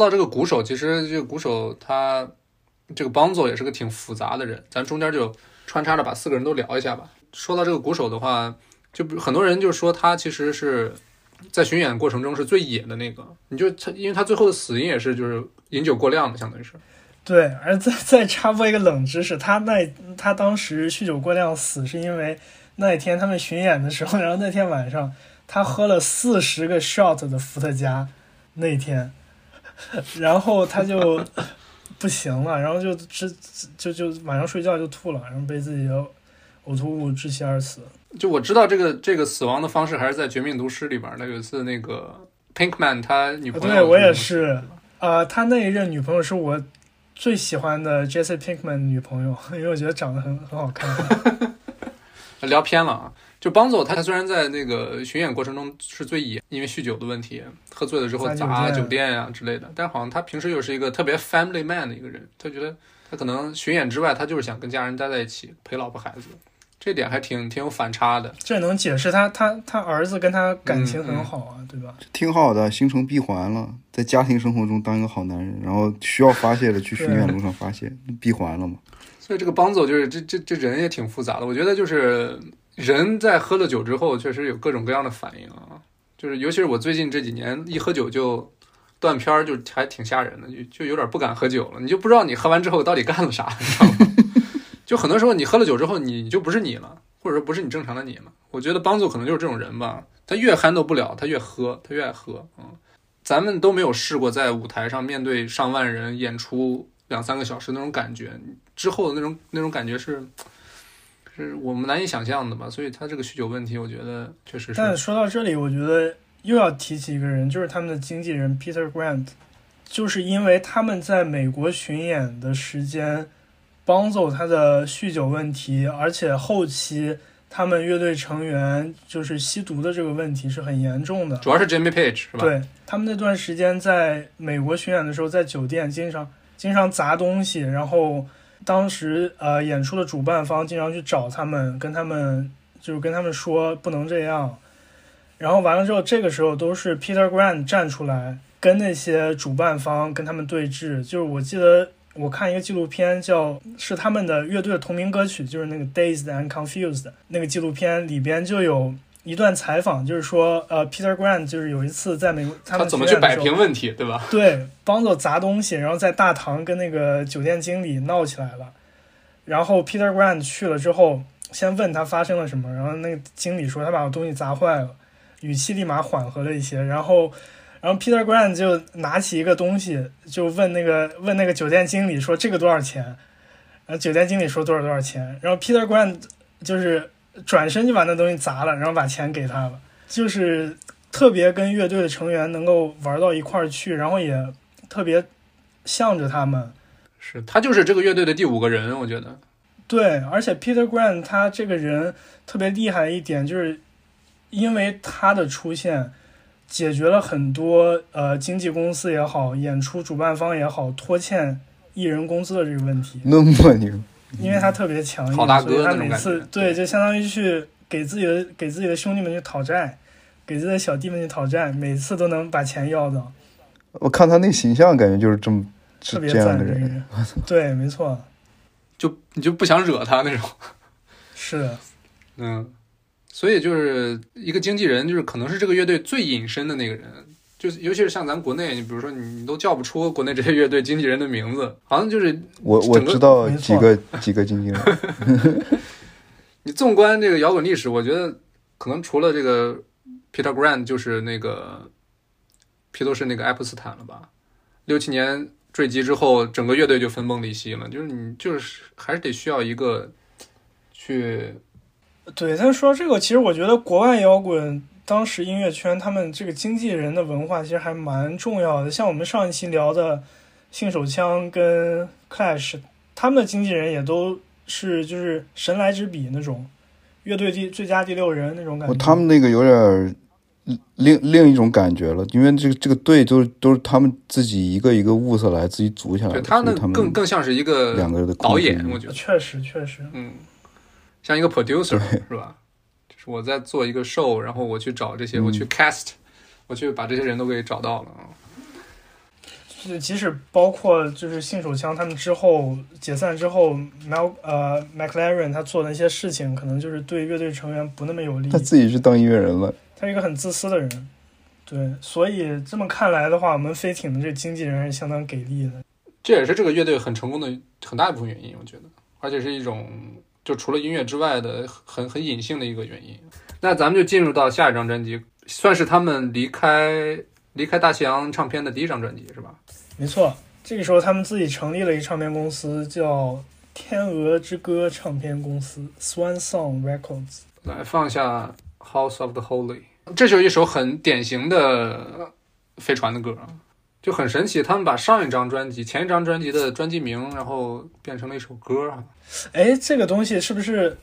到这个鼓手，其实这个鼓手他这个邦佐也是个挺复杂的人，咱中间就穿插着把四个人都聊一下吧。说到这个鼓手的话，就很多人就说他其实是在巡演过程中是最野的那个，你就他因为他最后的死因也是就是饮酒过量的，相当于是。对，而再再插播一个冷知识，他那他当时酗酒过量死，是因为那一天他们巡演的时候，然后那天晚上他喝了四十个 shot 的伏特加，那一天，然后他就不行了，然后就只就就晚上睡觉就吐了，然后被自己的呕吐物窒息而死。就我知道这个这个死亡的方式还是在《绝命毒师》里边的，有一次那个 Pinkman 他女朋友，对我也是，呃，他那一任女朋友是我最喜欢的 Jesse Pinkman 女朋友，因为我觉得长得很很好看。聊偏了啊。就邦佐他虽然在那个巡演过程中是最野，因为酗酒的问题，喝醉了之后砸酒店呀、之类的，但好像他平时又是一个特别 family man 的一个人，他觉得他可能巡演之外，他就是想跟家人待在一起，陪老婆孩子，这点还挺挺有反差的。这能解释他他他儿子跟他感情嗯很好啊，对吧？挺好的，形成闭环了，在家庭生活中当一个好男人，然后需要发泄的去 巡演路上发泄，闭环了嘛。所以这个邦佐就是这这这人也挺复杂的，我觉得就是人在喝了酒之后，确实有各种各样的反应啊。就是尤其是我最近这几年一喝酒就断片儿，就还挺吓人的，就就有点不敢喝酒了。你就不知道你喝完之后到底干了啥，你知道吗？就很多时候你喝了酒之后，你就不是你了，或者说不是你正常的你了。我觉得帮助可能就是这种人吧，他越 handle 不了，他越喝，他越爱喝。嗯，咱们都没有试过在舞台上面对上万人演出两三个小时那种感觉，之后的那种那种感觉是。是我们难以想象的吧，所以他这个酗酒问题，我觉得确实是。但说到这里，我觉得又要提起一个人，就是他们的经纪人 Peter Grant，就是因为他们在美国巡演的时间，帮走他的酗酒问题，而且后期他们乐队成员就是吸毒的这个问题是很严重的。主要是 Jimmy Page 是吧？对他们那段时间在美国巡演的时候，在酒店经常经常砸东西，然后。当时呃，演出的主办方经常去找他们，跟他们就是跟他们说不能这样。然后完了之后，这个时候都是 Peter Grant 站出来跟那些主办方跟他们对峙。就是我记得我看一个纪录片，叫是他们的乐队的同名歌曲，就是那个 Dazed and Confused 那个纪录片里边就有。一段采访就是说，呃，Peter Grant 就是有一次在美国，他怎么去摆平问题，对吧？对，帮着砸东西，然后在大堂跟那个酒店经理闹起来了。然后 Peter Grant 去了之后，先问他发生了什么，然后那个经理说他把我东西砸坏了，语气立马缓和了一些。然后，然后 Peter Grant 就拿起一个东西，就问那个问那个酒店经理说这个多少钱？然后酒店经理说多少多少钱？然后 Peter Grant 就是。转身就把那东西砸了，然后把钱给他了，就是特别跟乐队的成员能够玩到一块儿去，然后也特别向着他们。是他就是这个乐队的第五个人，我觉得。对，而且 Peter Grant 他这个人特别厉害一点，就是因为他的出现，解决了很多呃经纪公司也好，演出主办方也好拖欠艺人工资的这个问题。那么牛。因为他特别强硬，所以他每次对就相当于去给自己的给自己的兄弟们去讨债，给自己的小弟们去讨债，每次都能把钱要到。我看他那形象，感觉就是这么特别赞的人。对，没错，就你就不想惹他那种。是，嗯，所以就是一个经纪人，就是可能是这个乐队最隐身的那个人。就是，尤其是像咱国内，你比如说，你你都叫不出国内这些乐队经纪人的名字，好像就是我我知道几个几个经纪人。你纵观这个摇滚历史，我觉得可能除了这个 Peter Grant，就是那个披头士那个爱普斯坦了吧？六七年坠机之后，整个乐队就分崩离析了。就是你就是还是得需要一个去对。但是说这个，其实我觉得国外摇滚。当时音乐圈他们这个经纪人的文化其实还蛮重要的，像我们上一期聊的信手枪跟 Clash，他们的经纪人也都是就是神来之笔那种，乐队第最佳第六人那种感觉。他们那个有点另另一种感觉了，因为这个这个队都是都是他们自己一个一个物色来自己组起来的，他们更更像是一个两个人的导演，我觉得确实确实，嗯，像一个 producer 是吧？我在做一个 show，然后我去找这些，我去 cast，我去把这些人都给找到了啊。是，即使包括就是信手枪他们之后解散之后，Mal 呃 McLaren 他做的那些事情，可能就是对乐队成员不那么有利。他自己去当音乐人了，他是一个很自私的人。对，所以这么看来的话，我们飞艇的这经纪人是相当给力的。这也是这个乐队很成功的很大一部分原因，我觉得，而且是一种。就除了音乐之外的很很隐性的一个原因，那咱们就进入到下一张专辑，算是他们离开离开大西洋唱片的第一张专辑，是吧？没错，这个时候他们自己成立了一唱片公司，叫天鹅之歌唱片公司 （Swan Song Records）。来放下《House of the Holy》，这就是一首很典型的飞船的歌。就很神奇，他们把上一张专辑、前一张专辑的专辑名，然后变成了一首歌啊！哎，这个东西是不是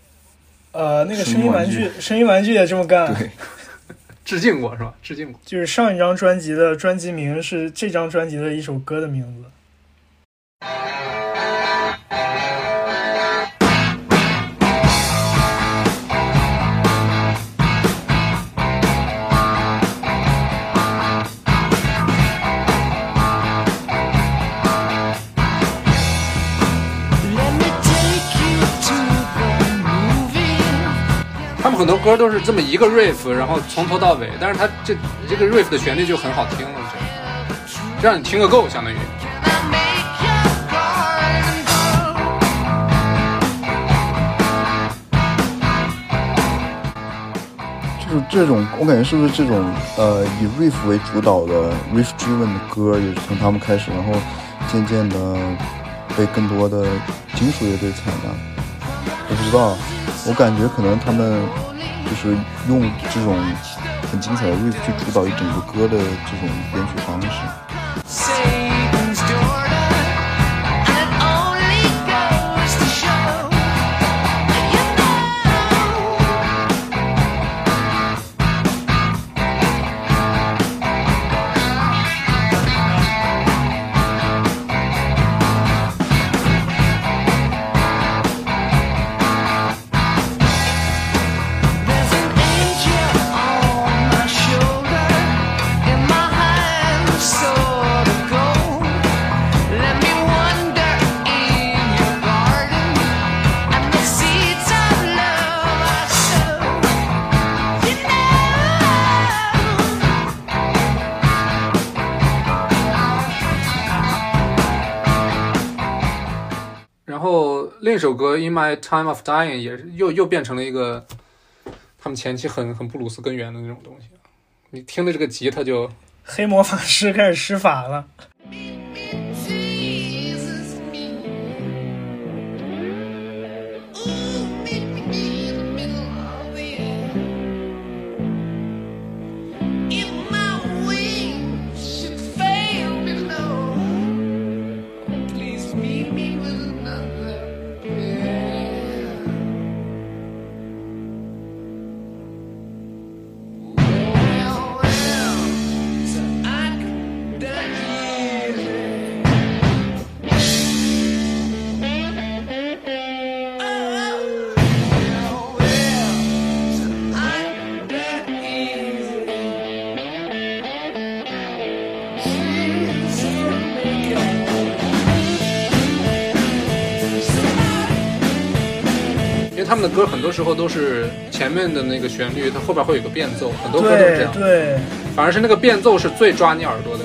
呃，那个声音玩具？声音玩具也这么干？对，致敬过是吧？致敬过。就是上一张专辑的专辑名是这张专辑的一首歌的名字。很多歌都是这么一个 riff，然后从头到尾，但是它这这个 riff 的旋律就很好听了，我觉得。让你听个够，相当于。就是这种，我感觉是不是这种呃以 riff 为主导的 riff driven 的歌，也是从他们开始，然后渐渐的被更多的金属乐队采纳。我不知道，我感觉可能他们就是用这种很精彩的 riff 去主导一整个歌的这种编曲方式。这首歌《In My Time of Dying》也是又又变成了一个他们前期很很布鲁斯根源的那种东西。你听的这个吉他就黑魔法师开始施法了。歌很多时候都是前面的那个旋律，它后边会有个变奏，很多歌都是这样。对对，反而是那个变奏是最抓你耳朵的。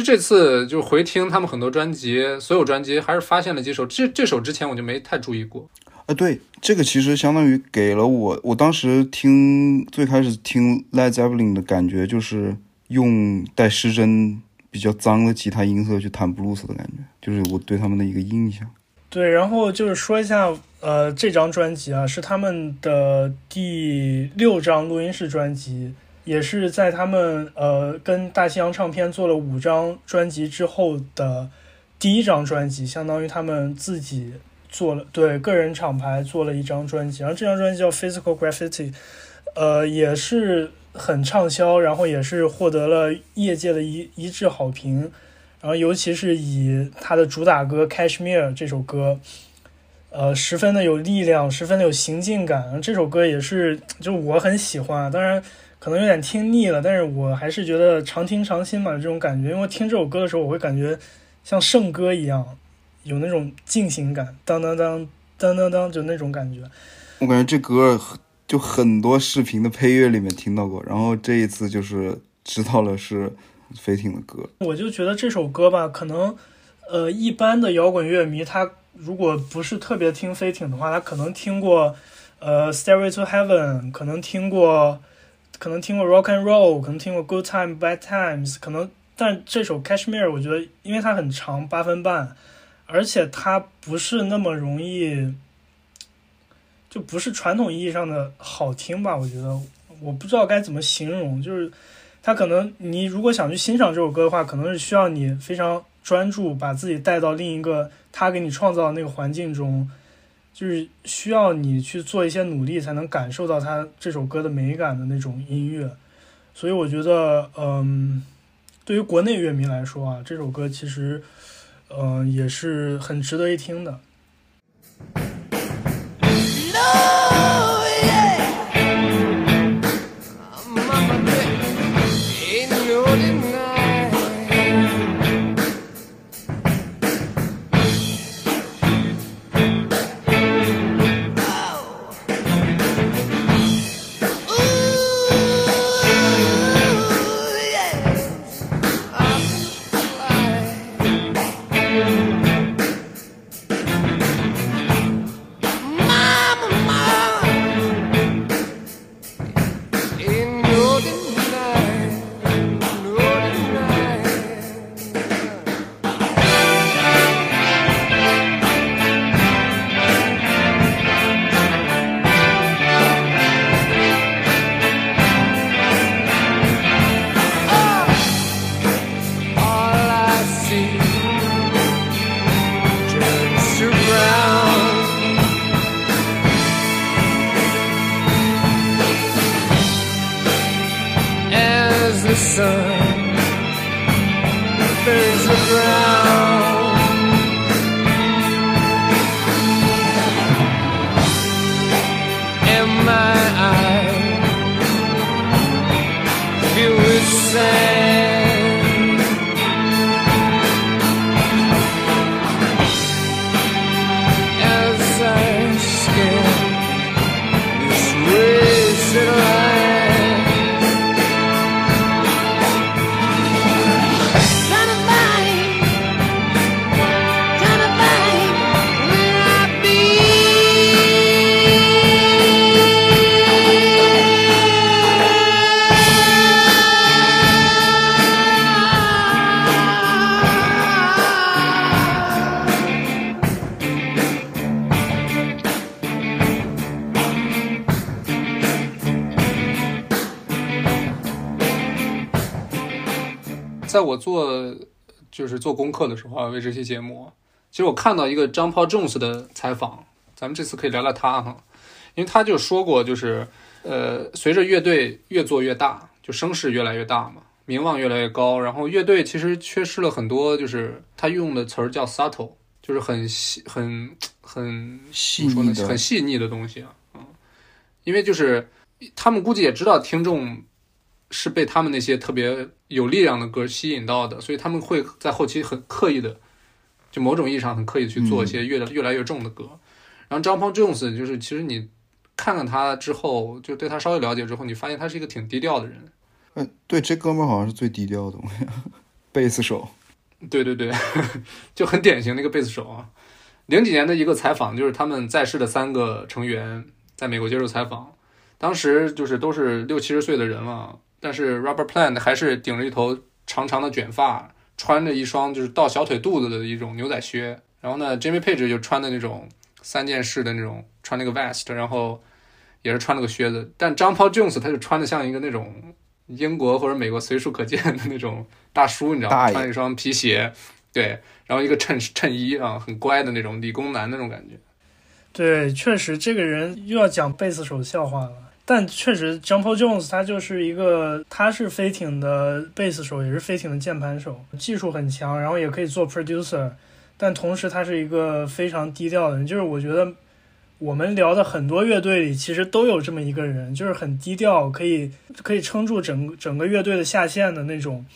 实这次就回听他们很多专辑，所有专辑还是发现了几首。这这首之前我就没太注意过。啊，对，这个其实相当于给了我，我当时听最开始听 Led Zeppelin 的感觉，就是用带失真、比较脏的吉他音色去弹布鲁斯的感觉，就是我对他们的一个印象。对，然后就是说一下，呃，这张专辑啊是他们的第六张录音室专辑，也是在他们呃跟大西洋唱片做了五张专辑之后的第一张专辑，相当于他们自己做了对个人厂牌做了一张专辑，然后这张专辑叫 Physical Graffiti，呃，也是很畅销，然后也是获得了业界的一一致好评。然后尤其是以他的主打歌《Cashmere》这首歌，呃，十分的有力量，十分的有行进感。这首歌也是，就我很喜欢，当然可能有点听腻了，但是我还是觉得常听常新嘛，这种感觉。因为听这首歌的时候，我会感觉像圣歌一样，有那种进行感，当当当当当当，就那种感觉。我感觉这歌就很多视频的配乐里面听到过，然后这一次就是知道了是飞艇的歌。我就觉得这首歌吧，可能呃一般的摇滚乐迷，他如果不是特别听飞艇的话，他可能听过呃《Stairway to Heaven》，可能听过可能听过 Rock and Roll，可能听过 Good Time Bad Times，可能但这首 Cashmere 我觉得因为它很长，八分半，而且它不是那么容易，就不是传统意义上的好听吧？我觉得我不知道该怎么形容，就是他可能你如果想去欣赏这首歌的话，可能是需要你非常专注，把自己带到另一个他给你创造的那个环境中，就是需要你去做一些努力，才能感受到他这首歌的美感的那种音乐。所以我觉得，嗯，对于国内乐迷来说啊，这首歌其实，嗯、也是很值得一听的。就是做功课的时候啊，为这期节目，其实我看到一个张 Paul Jones 的采访，咱们这次可以聊聊他哈，因为他就说过，就是呃，随着乐队越做越大，就声势越来越大嘛，名望越来越高，然后乐队其实缺失了很多，就是他用的词儿叫 subtle，就是很细、很很细怎么说呢，腻的很细腻的东西啊，嗯，因为就是他们估计也知道听众是被他们那些特别有力量的歌吸引到的，所以他们会在后期很刻意的，就某种意义上很刻意去做一些越来越来越重的歌。然后张 Paul Jones 就是其实你看看他之后，就对他稍微了解之后，你发现他是一个挺低调的人。呃，对，这哥们儿好像是最低调的，贝斯手。对对对，就很典型的一个贝斯手啊。零几年的一个采访，就是他们在世的三个成员在美国接受采访，当时就是都是六七十岁的人了，但是 Robert Plant 还是顶着一头长长的卷发，穿着一双就是到小腿肚子的一种牛仔靴，然后呢，Jimmy Page 就穿的那种三件式的那种，穿那个 vest，然后也是穿了个靴子，但张 Paul Jones 他就穿的像一个那种英国或者美国随处可见的那种大叔，你知道吗？大爷穿一双皮鞋，对，然后一个衬衬衣啊，很乖的那种理工男那种感觉。对，确实这个人又要讲贝斯手笑话了。但确实，Jump Jones 他就是一个，他是飞艇的贝斯手，也是飞艇的键盘手，技术很强，然后也可以做 producer，但同时他是一个非常低调的人。就是我觉得我们聊的很多乐队里，其实都有这么一个人，就是很低调，可以可以撑住整整个乐队的下限的那种，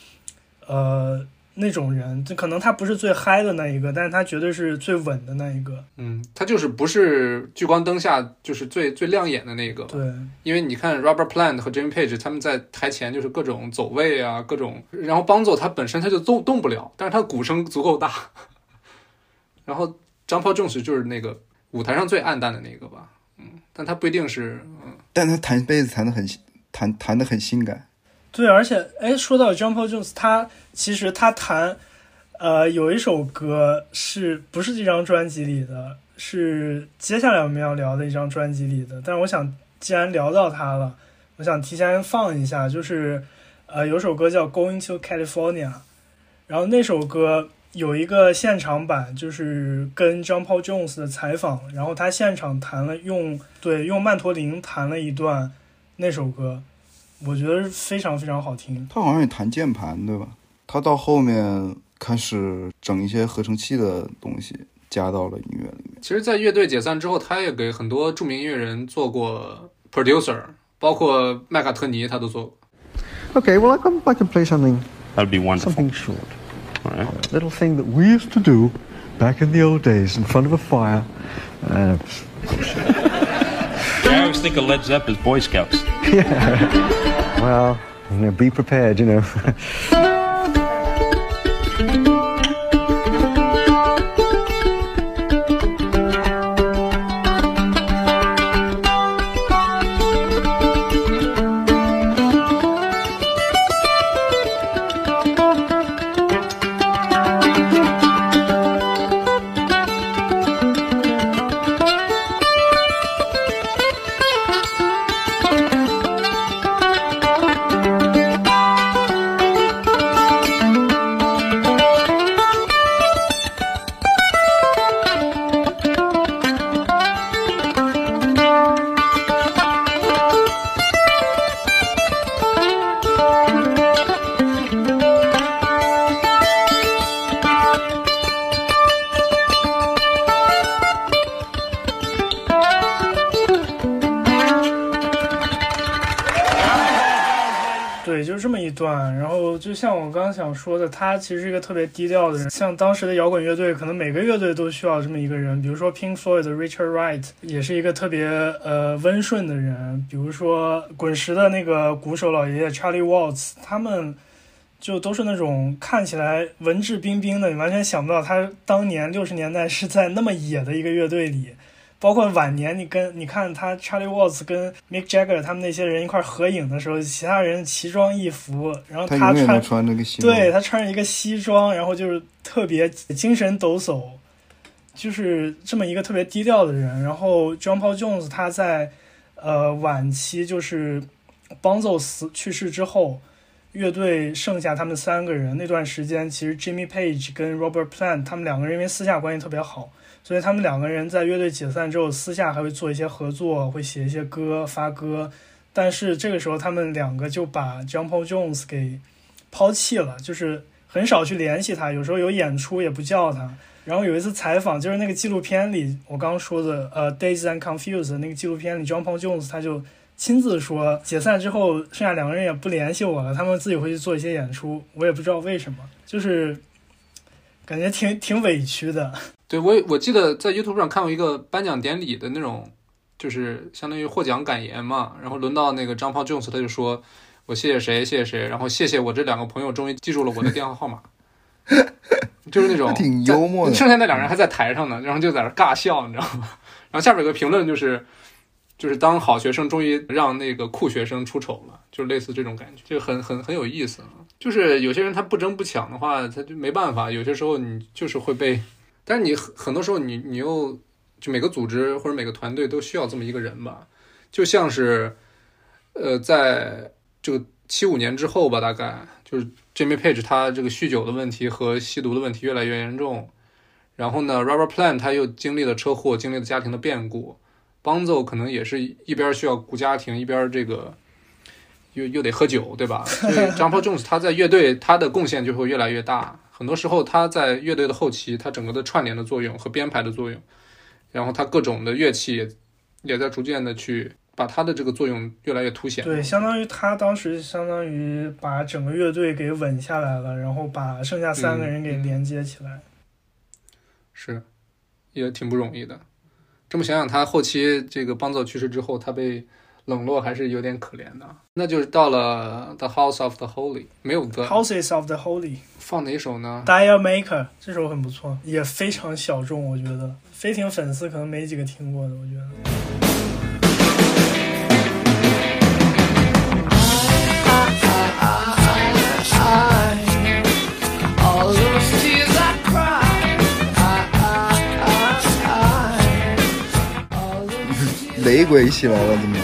呃，那种人。就可能他不是最嗨的那一个，但是他绝对是最稳的那一个。嗯，他就是不是聚光灯下就是最最亮眼的那个，对。因为你看 Robert Plant 和 Jimmy Page 他们在台前就是各种走位啊，各种，然后邦佐他本身他就动动不了，但是他鼓声足够大，然后张 Paul Jones 就是那个舞台上最暗淡的那个吧，嗯，但他不一定是，嗯，但他弹贝斯弹的很弹弹的很性感。对，而且哎，说到 John Paul Jones，他其实他弹，呃，有一首歌是不是这张专辑里的？是接下来我们要聊的一张专辑里的。但是我想，既然聊到他了，我想提前放一下，就是呃，有首歌叫《Going to California》，然后那首歌有一个现场版，就是跟 John Paul Jones 的采访，然后他现场弹了用对用曼陀林弹了一段那首歌，我觉得非常非常好听。他好像也弹键盘，对吧？他到后面开始整一些合成器的东西加到了音乐里面。其实，在乐队解散之后，他也给很多着名音乐人做过 producer，包括麦卡特尼他都做过。 Okay, well, I can, I can play something, That would be wonderful. something short. All right. A little thing that we used to do back in the old days in front of a fire. Uh, I always think of Led Zeppelin as Boy Scouts. well, you know, be prepared, you know. "就像我刚刚想说的，他其实是一个特别低调的人。像当时的摇滚乐队，可能每个乐队都需要这么一个人。比如说 Pink Floyd 的 Richard Wright 也是一个特别呃温顺的人。比如说滚石的那个鼓手老爷爷 Charlie Watts，他们就都是那种看起来文质彬彬的，你完全想不到他当年六十年代是在那么野的一个乐队里。包括晚年，你跟你看他 Charlie Watts 跟 Mick Jagger 他们那些人一块合影的时候，其他人奇装异服，然后他穿都穿那个西。对他穿着一个西装，然后就是特别精神抖擞，就是这么一个特别低调的人。然后 John Paul Jones 他在呃晚期就是 Bonzo 死去世之后，乐队剩下他们三个人，那段时间其实 Jimmy Page 跟 Robert Plant 他们两个人因为私下关系特别好，所以他们两个人在乐队解散之后，私下还会做一些合作，会写一些歌发歌。但是这个时候，他们两个就把 John Paul Jones 给抛弃了，就是很少去联系他，有时候有演出也不叫他。然后有一次采访，就是那个纪录片里，我刚刚说的，呃，《Days and Confused》那个纪录片里，John Paul Jones 他就亲自说，解散之后，剩下两个人也不联系我了，他们自己会去做一些演出，我也不知道为什么，就是感觉挺挺委屈的。对我我记得在 YouTube 上看过一个颁奖典礼的那种，就是相当于获奖感言嘛。然后轮到那个张 Paul Jones，他就说：“我谢谢谁，谢谢谁，然后谢谢我这两个朋友终于记住了我的电话号码。”就是那种挺幽默的剩下那两人还在台上呢，然后就在那尬笑，你知道吗？然后下边有个评论就是，就是当好学生终于让那个酷学生出丑了，就类似这种感觉，就很很很有意思。就是有些人他不争不抢的话，他就没办法。有些时候你就是会被，但是你很很多时候你你又就每个组织或者每个团队都需要这么一个人吧，就像是呃，在这个七五年之后吧，大概就是 Jimmy Page 他这个酗酒的问题和吸毒的问题越来越严重，然后呢，Robert Plant 他又经历了车祸，经历了家庭的变故，Bonzo 可能也是一边需要顾家庭，一边这个又又得喝酒，对吧？所以张 a Jones 他在乐队他的贡献就会越来越大，很多时候他在乐队的后期，他整个的串联的作用和编排的作用，然后他各种的乐器也也在逐渐的去把他的这个作用越来越凸显。对，相当于他当时相当于把整个乐队给稳下来了，然后把剩下三个人给连接起来。是，也挺不容易的。这么想想，他后期这个邦佐去世之后，他被冷落还是有点可怜的。那就是到了 The House of the Holy，没有 The Houses of the Holy，放哪首呢？Dial Maker 这首很不错，也非常小众，我觉得飞艇粉丝可能没几个听过的，我觉得。雷鬼起来了，怎么？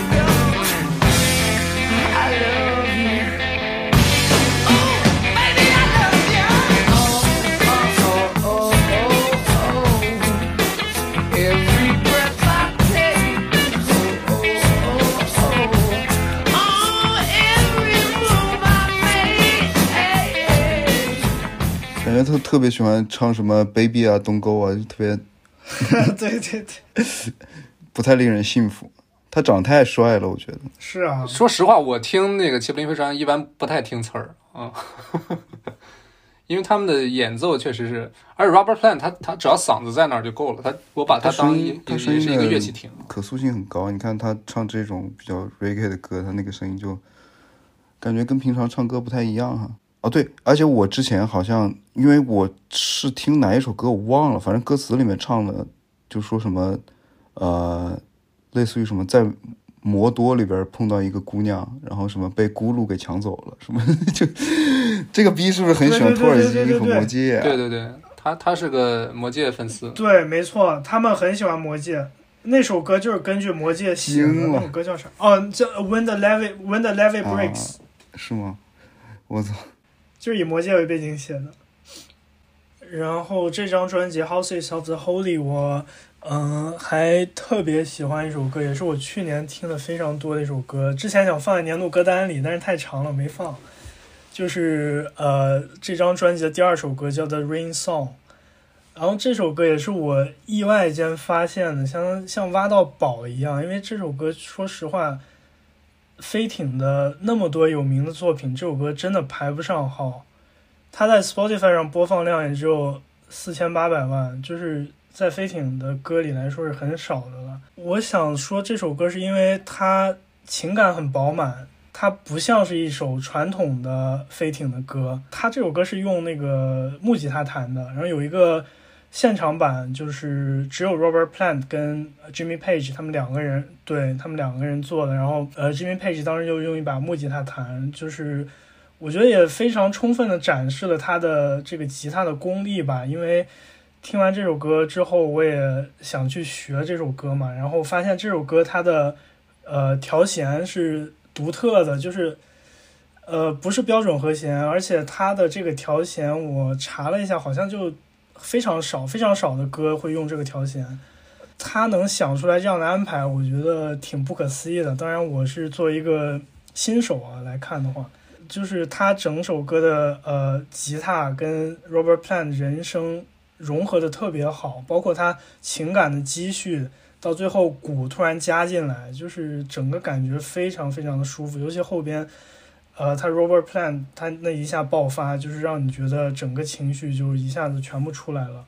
他特别喜欢唱什么 “baby” 啊、“don't go” 啊，就特别对 对对，不太令人信服。他长得太帅了，我觉得。是啊，说实话，我听那个齐柏林飞船一般不太听词儿啊，因为他们的演奏确实是，而且 Robert Plant 他他只要嗓子在那儿就够了，他我把他当他声音是一个乐器听。可塑性很高。你看他唱这种比较 reggae 的歌，他那个声音就感觉跟平常唱歌不太一样哈。哦，对，而且我之前好像，因为我是听哪一首歌我忘了，反正歌词里面唱的就说什么，呃，类似于什么在魔多里边碰到一个姑娘，然后什么被咕噜给抢走了，什么就这个逼是不是很喜欢土耳其和对对对对魔戒啊？对对对，他他是个魔戒粉丝。对，没错，他们很喜欢《魔戒》。那首歌就是根据《魔戒》写的，那首歌叫啥？哦，叫《When the Levy When the Levy 啊 Breaks》，是吗？我操！就是以《魔戒》为背景写的。然后这张专辑《Houses of the Holy》，我嗯、还特别喜欢一首歌，也是我去年听的非常多的一首歌。之前想放在年度歌单里，但是太长了没放。就是呃这张专辑的第二首歌叫《The Rain Song》，然后这首歌也是我意外间发现的，像像挖到宝一样。因为这首歌说实话，飞艇的那么多有名的作品，这首歌真的排不上号。它在 Spotify 上播放量也只有四千八百万，就是在飞艇的歌里来说是很少的了。我想说这首歌是因为它情感很饱满，它不像是一首传统的飞艇的歌。它这首歌是用那个木吉他弹的，然后有一个现场版，就是只有 Robert Plant 跟 Jimmy Page 他们两个人，对他们两个人做的。然后呃，Jimmy Page 当时就用一把木吉他弹，就是我觉得也非常充分的展示了他的这个吉他的功力吧。因为听完这首歌之后，我也想去学这首歌嘛，然后发现这首歌它的呃调弦是独特的，就是呃不是标准和弦，而且它的这个调弦我查了一下，好像就非常少，非常少的歌会用这个调弦。他能想出来这样的安排，我觉得挺不可思议的。当然，我是作为一个新手啊来看的话，就是他整首歌的呃吉他跟 Robert Plant 人声融合的特别好，包括他情感的积蓄，到最后鼓突然加进来，就是整个感觉非常非常的舒服，尤其后边。呃，他 Robert Plan 他那一下爆发，就是让你觉得整个情绪就一下子全部出来了。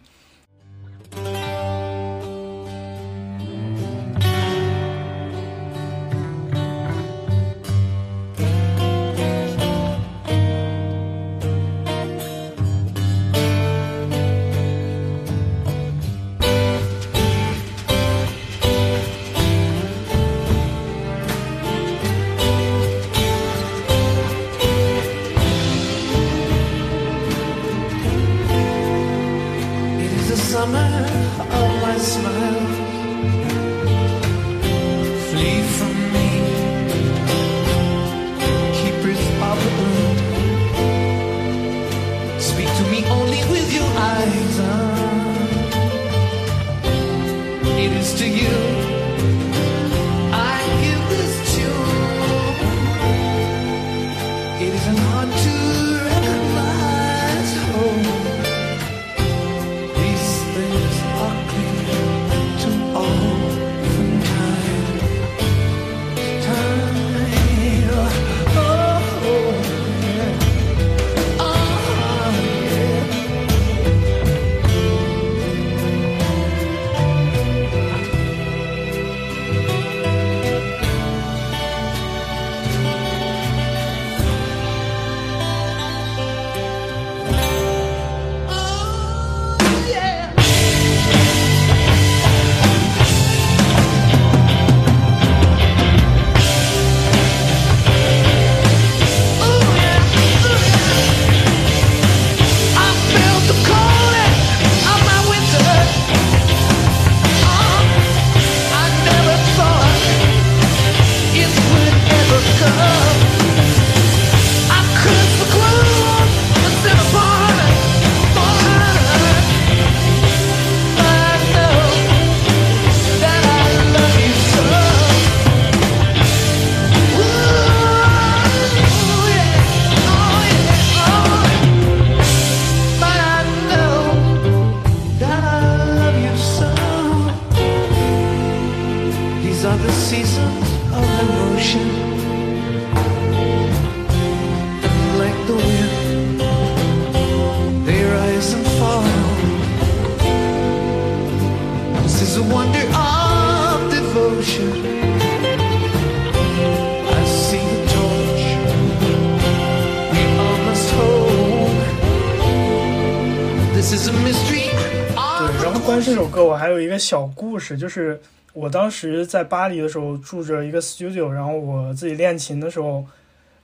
事，就是我当时在巴黎的时候住着一个 studio，然后我自己练琴的时候，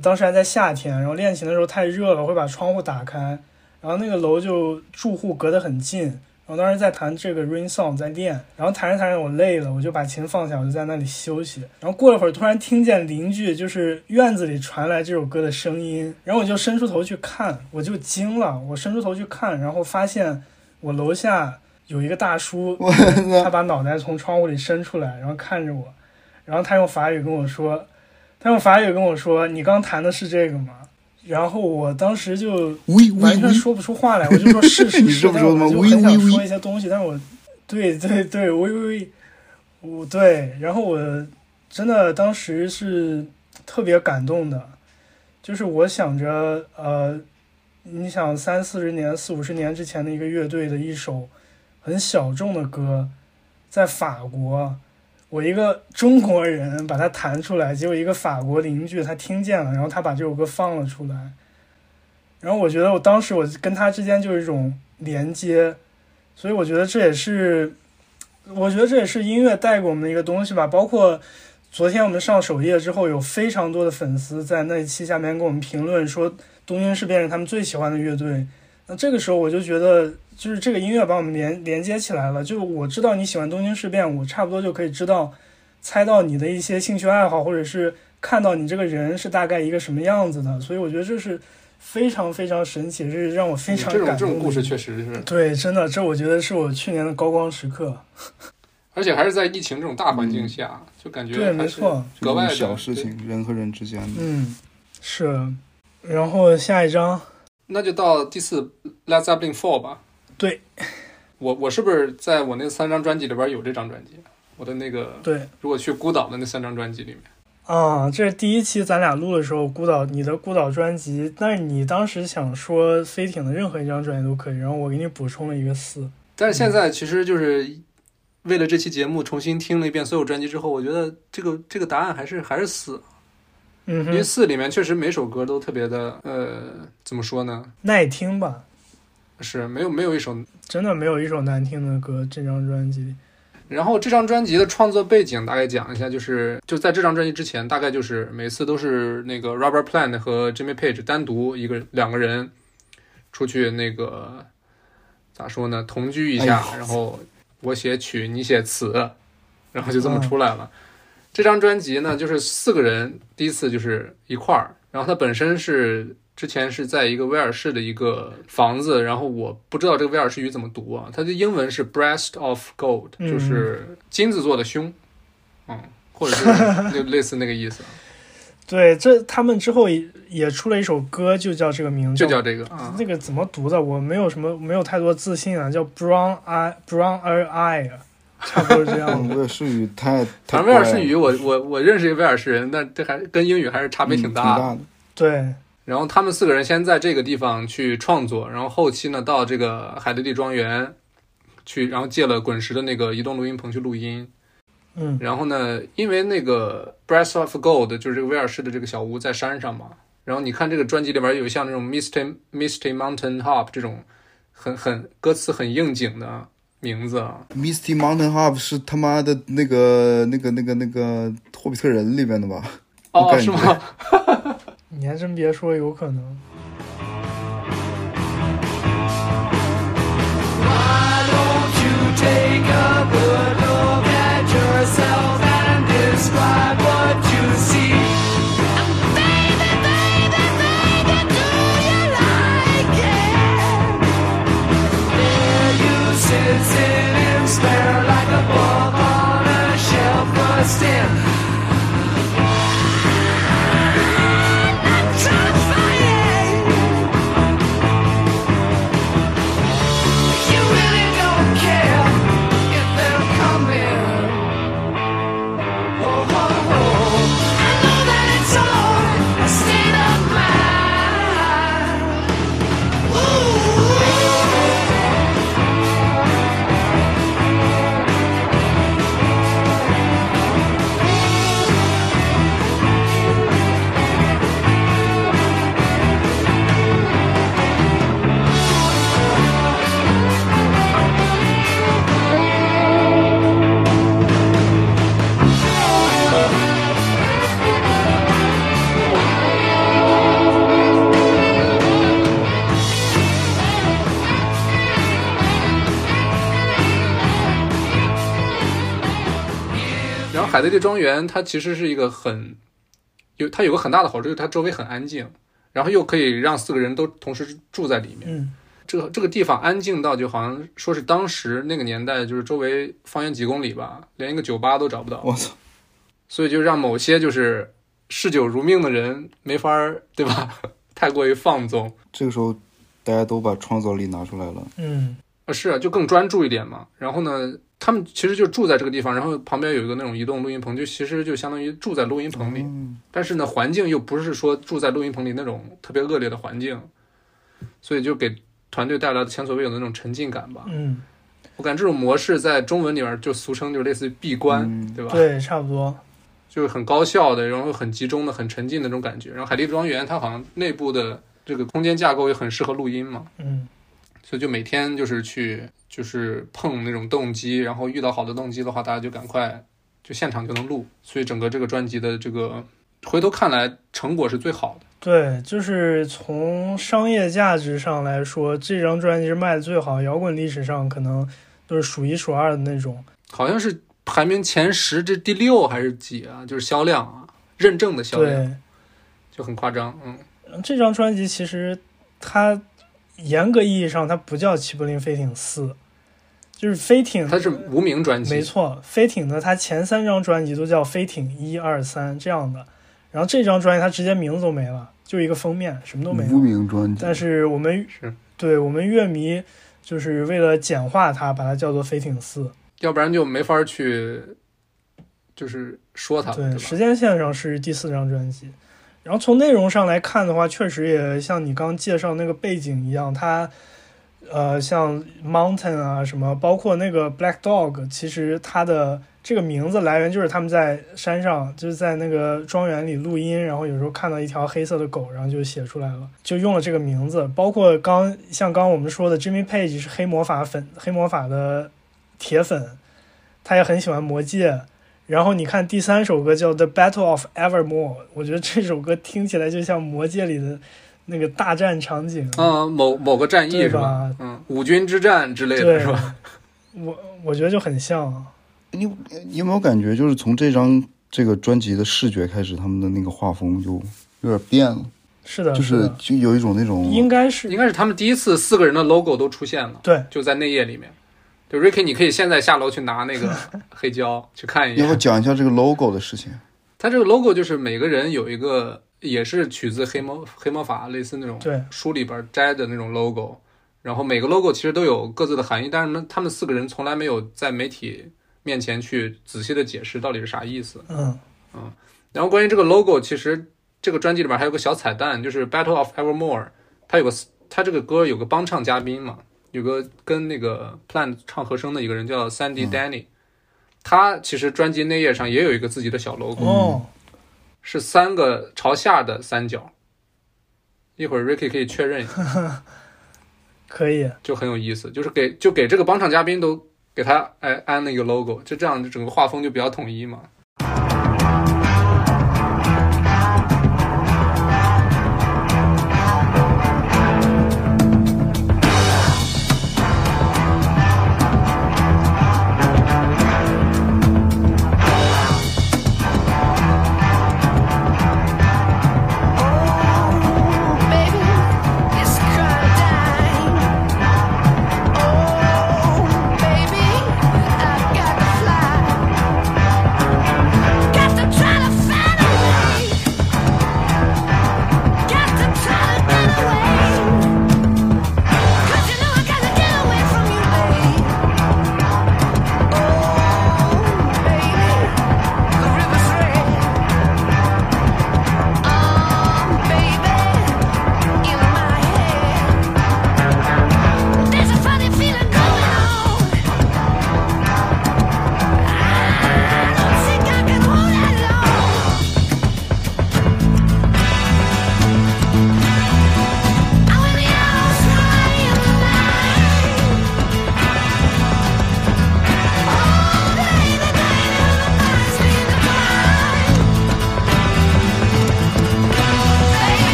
当时还在夏天，然后练琴的时候太热了，会把窗户打开，然后那个楼就住户隔得很近，然后当时在弹这个 Rain Song 在练，然后弹着弹着我累了，我就把琴放下，我就在那里休息，然后过了会儿突然听见邻居就是院子里传来这首歌的声音，然后我就伸出头去看，我就惊了，我伸出头去看，然后发现我楼下有一个大叔，他把脑袋从窗户里伸出来，然后看着我，然后他用法语跟我说，他用法语跟我说：“你刚弹的是这个吗？”然后我当时就完全说不出话来，我就说是是 你是，但我就很想说一些东西，但是我对对对，喂喂喂，我对，然后我真的当时是特别感动的，就是我想着呃，你想三四十年、四五十年之前的一个乐队的一首很小众的歌，在法国。我一个中国人把它弹出来，结果一个法国邻居他听见了，然后他把这首歌放了出来，然后我觉得我当时我跟他之间就是一种连接，所以我觉得这也是，我觉得这也是音乐带给我们的一个东西吧。包括昨天我们上首页之后，有非常多的粉丝在那一期下面给我们评论说，东京事变是他们最喜欢的乐队。那这个时候我就觉得，就是这个音乐把我们连连接起来了。就我知道你喜欢东京事变，我差不多就可以知道，猜到你的一些兴趣爱好，或者是看到你这个人是大概一个什么样子的。所以我觉得这是非常非常神奇，这是让我非常感动的这种故事确实是，对，真的，这我觉得是我去年的高光时刻。而且还是在疫情这种大环境下，就感觉对，没错，格外小事。情，人和人之间的。嗯，是。然后下一章，那就到第四 Led Zeppelin Four 吧。对，我我是不是在我那三张专辑里边有这张专辑？我的那个对如果去孤岛的那三张专辑里面，啊，这是第一期咱俩录的时候，孤岛你的孤岛专辑，但是你当时想说飞艇的任何一张专辑都可以，然后我给你补充了一个四。但是现在其实就是为了这期节目重新听了一遍所有专辑之后，我觉得这个这个答案还是还是四，嗯因为哼，四里面确实每首歌都特别的呃，怎么说呢？耐听吧，是没有没有一首。真的没有一首难听的歌。这张专辑里，然后这张专辑的创作背景大概讲一下，就是就在这张专辑之前，大概就是每次都是那个 Robert Plant 和 Jimmy Page 单独一个两个人出去那个咋说呢，同居一下，哎然后我写曲，你写词，然后就这么出来了。这张专辑呢，就是四个人第一次就是一块儿，然后它本身是之前是在一个威尔士的一个房子，然后我不知道这个威尔士语怎么读啊，它的英文是 breast of gold，嗯就是金子做的胸，嗯，或者是 就类似那个意思，对，这他们之后也也出了一首歌，就叫这个名字，就叫这个啊。那个怎么读的？我没有什么没有太多自信啊，叫 Brown Eye Browner Eye，差不多是这样嗯，的。威尔士语太太反正威尔士语，我我我认识一个威尔士人，但这还跟英语还是差别嗯挺大的。大的。对，然后他们四个人先在这个地方去创作，然后后期呢到这个海德利庄园去，然后借了滚石的那个移动录音棚去录音。嗯然后呢，因为那个 Breath of Gold 就是这个威尔士的这个小屋在山上嘛，然后你看这个专辑里边有像这种 Misty Misty Mountain Hop 这种很很歌词很应景的名字啊，Misty Mountain Hop 是他妈的那个那个那个那个霍比特人里面的吧？我哦，是吗？你还真别说，有可能。Take a good look at yourself and describe there like a book on a shelf must still. 海德利庄园它其实是一个很有它有个很大的好处，就是它周围很安静，然后又可以让四个人都同时住在里面。嗯这个这个地方安静到就好像说是当时那个年代，就是周围方圆几公里吧，连一个酒吧都找不到，我操，所以就让某些就是嗜酒如命的人没法儿，对吧？太过于放纵。这个时候大家都把创造力拿出来了。嗯啊，是啊，就更专注一点嘛。然后呢，他们其实就住在这个地方，然后旁边有一个那种移动录音棚，就其实就相当于住在录音棚里。嗯但是呢，环境又不是说住在录音棚里那种特别恶劣的环境，所以就给团队带来了前所未有的那种沉浸感吧。嗯，我感觉这种模式在中文里面就俗称就类似于闭关，嗯对吧？，对，差不多。就是很高效的，然后很集中的、很沉浸的那种感觉。然后海地庄园它好像内部的这个空间架构也很适合录音嘛，嗯所以就每天就是去就是碰那种动机，然后遇到好的动机的话，大家就赶快就现场就能录。所以整个这个专辑的这个回头看来成果是最好的。对，就是从商业价值上来说，这张专辑是卖的最好，摇滚历史上可能都是数一数二的那种。好像是排名前十，这第六还是几啊？就是销量啊，认证的销量，就很夸张。嗯，这张专辑其实它严格意义上它不叫齐柏林飞艇四，就是飞艇，它是无名专辑，没错，飞艇呢，它前三张专辑都叫飞艇一二三这样的，然后这张专辑它直接名字都没了，就一个封面，什么都没无。名专辑，但是我们是对我们乐迷就是为了简化它，把它叫做飞艇四。要不然就没法去，就是说它，对，对？时间线上是第四张专辑，然后从内容上来看的话，确实也像你刚介绍那个背景一样，它呃像 Mountain 啊什么，包括那个 Black Dog，其实它的这个名字来源就是他们在山上，就是在那个庄园里录音，然后有时候看到一条黑色的狗，然后就写出来了，就用了这个名字。包括刚像刚我们说的 Jimmy Page 是黑魔法粉，黑魔法的铁粉，他也很喜欢魔戒。然后你看第三首歌叫《The Battle of Evermore》，我觉得这首歌听起来就像《魔戒》里的那个大战场景。嗯，某某个战役吧是吧？嗯，五军之战之类的对是吧？我我觉得就很像。你你有没有感觉，就是从这张这个专辑的视觉开始，他们的那个画风就有点变了，是的，就是就有一种那种应该是应该是他们第一次四个人的 logo 都出现了，对。就在内页里面。对，Ricky，你可以现在下楼去拿那个 黑胶去看一要不要眼。讲一下这个 logo 的事情？它这个 logo 就是每个人有一个，也是取自黑魔黑魔法类似那种对书里边摘的那种 logo，然后每个 logo 其实都有各自的含义，但是呢，他们四个人从来没有在媒体面前去仔细的解释到底是啥意思。嗯然后关于这个 logo，其实这个专辑里边还有个小彩蛋，就是 Battle of Evermore，它有个它这个歌有个帮唱嘉宾嘛，有个跟那个 Plant 唱和声的一个人叫 Sandy Danny，、他其实专辑内页上也有一个自己的小 logo，、哦，是三个朝下的三角。一会儿 Ricky 可以确认一下，可以。就很有意思，就是给就给这个帮唱嘉宾都给他哎安了一个 logo，就这样整个画风就比较统一嘛。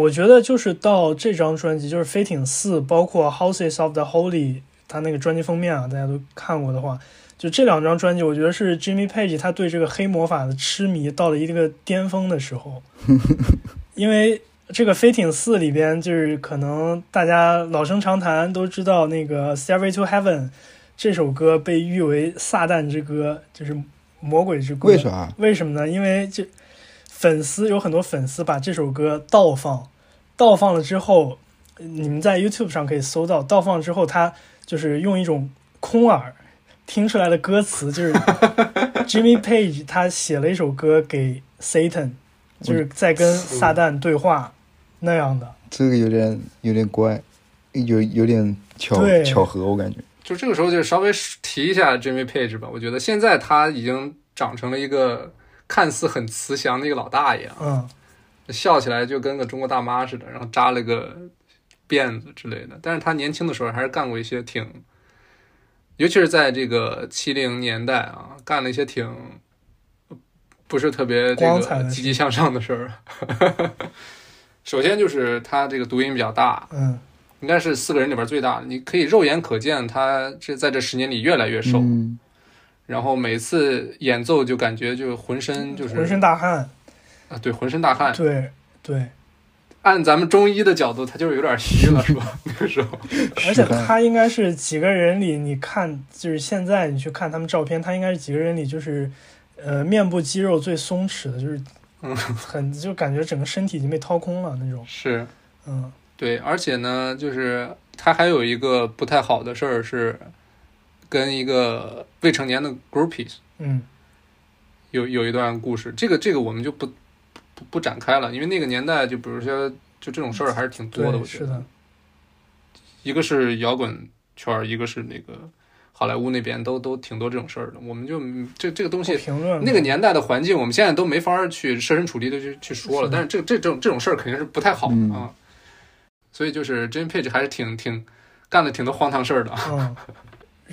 我觉得就是到这张专辑，就是《飞艇四》，包括《Houses of the Holy》，他那个专辑封面啊，大家都看过的话，就这两张专辑，我觉得是 Jimmy Page 他对这个黑魔法的痴迷到了一个巅峰的时候。因为这个《飞艇四》里边，就是可能大家老生常谈都知道，那个《Stairway to Heaven》这首歌被誉为撒旦之歌，就是魔鬼之歌。为啥？为什么呢？因为这粉丝有很多粉丝把这首歌倒放，倒放了之后，你们在 YouTube 上可以搜到。倒放之后，他就是用一种空耳听出来的歌词，就是 Jimmy Page 他写了一首歌给 Satan，就是在跟撒旦对话那样的。这个有点有点怪，有有点巧巧合，我感觉。就这个时候就稍微提一下 Jimmy Page 吧，我觉得现在他已经长成了一个看似很慈祥的一个老大爷啊，嗯，笑起来就跟个中国大妈似的，然后扎了个辫子之类的。但是他年轻的时候还是干过一些挺，尤其是在这个七零年代啊，干了一些挺不是特别这个积极向上的事儿。首先就是他这个读音比较大，嗯，应该是四个人里边最大的，你可以肉眼可见他这在这十年里越来越瘦，嗯，然后每次演奏就感觉就浑身就是浑身大汗，啊，对，浑身大汗。对对，按咱们中医的角度，他就是有点虚了，是吧？那个时候，而且他应该是几个人里，你看，就是现在你去看他们照片，他应该是几个人里就是，呃，面部肌肉最松弛的，就是嗯 很就感觉整个身体已经被掏空了那种。是嗯，对，而且呢，就是他还有一个不太好的事儿是，跟一个未成年的 groupies 嗯，有有一段故事，这个这个我们就不不不展开了，因为那个年代就比如说就这种事儿还是挺多的，我觉得是的。，一个是摇滚圈儿，一个是那个好莱坞那边都都挺多这种事儿的，我们就这这个东西评论那个年代的环境，我们现在都没法儿去设身处地的去去说了。是但是这这种这种事儿肯定是不太好的嗯啊。所以就是 Jimmy Page 还是挺挺干了挺多荒唐事儿的。嗯，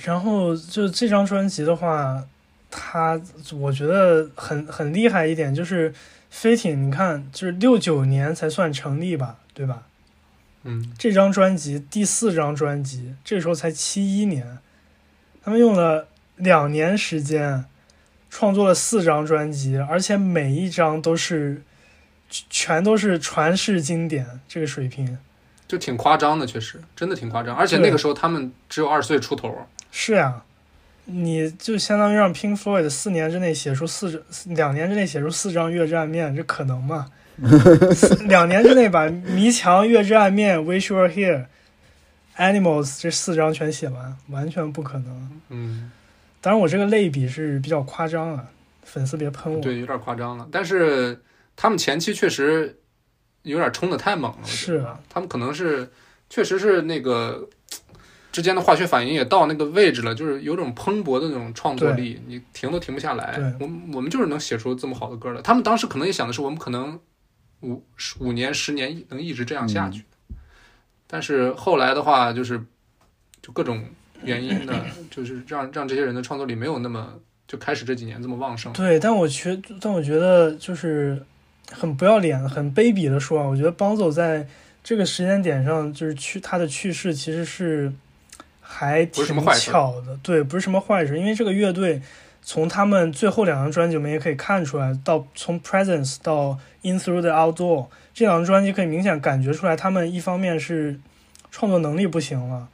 然后就这张专辑的话，它我觉得很很厉害一点，就是飞艇，你看，就是六九年才算成立吧，对吧？嗯，这张专辑第四张专辑，这时候才七一年，他们用了两年时间创作了四张专辑，而且每一张都是全都是传世经典，这个水平就挺夸张的，确实真的挺夸张。而且那个时候他们只有二十岁出头，是呀。你就相当于让 Pink Floyd 四年之内写出四两年之内写出四张《月之暗面》，这可能吗？两年之内把《迷墙》《月之暗面》《Wish You Were Here》Animals 这四张全写完，完全不可能。嗯，当然，我这个类比是比较夸张啊，粉丝别喷我。对，有点夸张了。但是他们前期确实有点冲的太猛了，是啊他们可能是确实是那个之间的化学反应也到那个位置了，就是有种蓬勃的那种创作力，你停都停不下来对。我们我们就是能写出这么好的歌的。他们当时可能也想的是，我们可能五十五年、十年能一直这样下去。但是后来的话，就是就各种原因呢，就是让让这些人的创作力没有那么就开始这几年这么旺盛。对，但我觉，但我觉得就是很不要脸、很卑鄙的说啊，我觉得邦走在这个时间点上，就是去他的去世其实是还挺巧的，对，不是什么坏事，因为这个乐队从他们最后两张专辑我们也可以看出来，到从 Presence 到 In Through the Outdoor 这两张专辑可以明显感觉出来，他们一方面是创作能力不行了。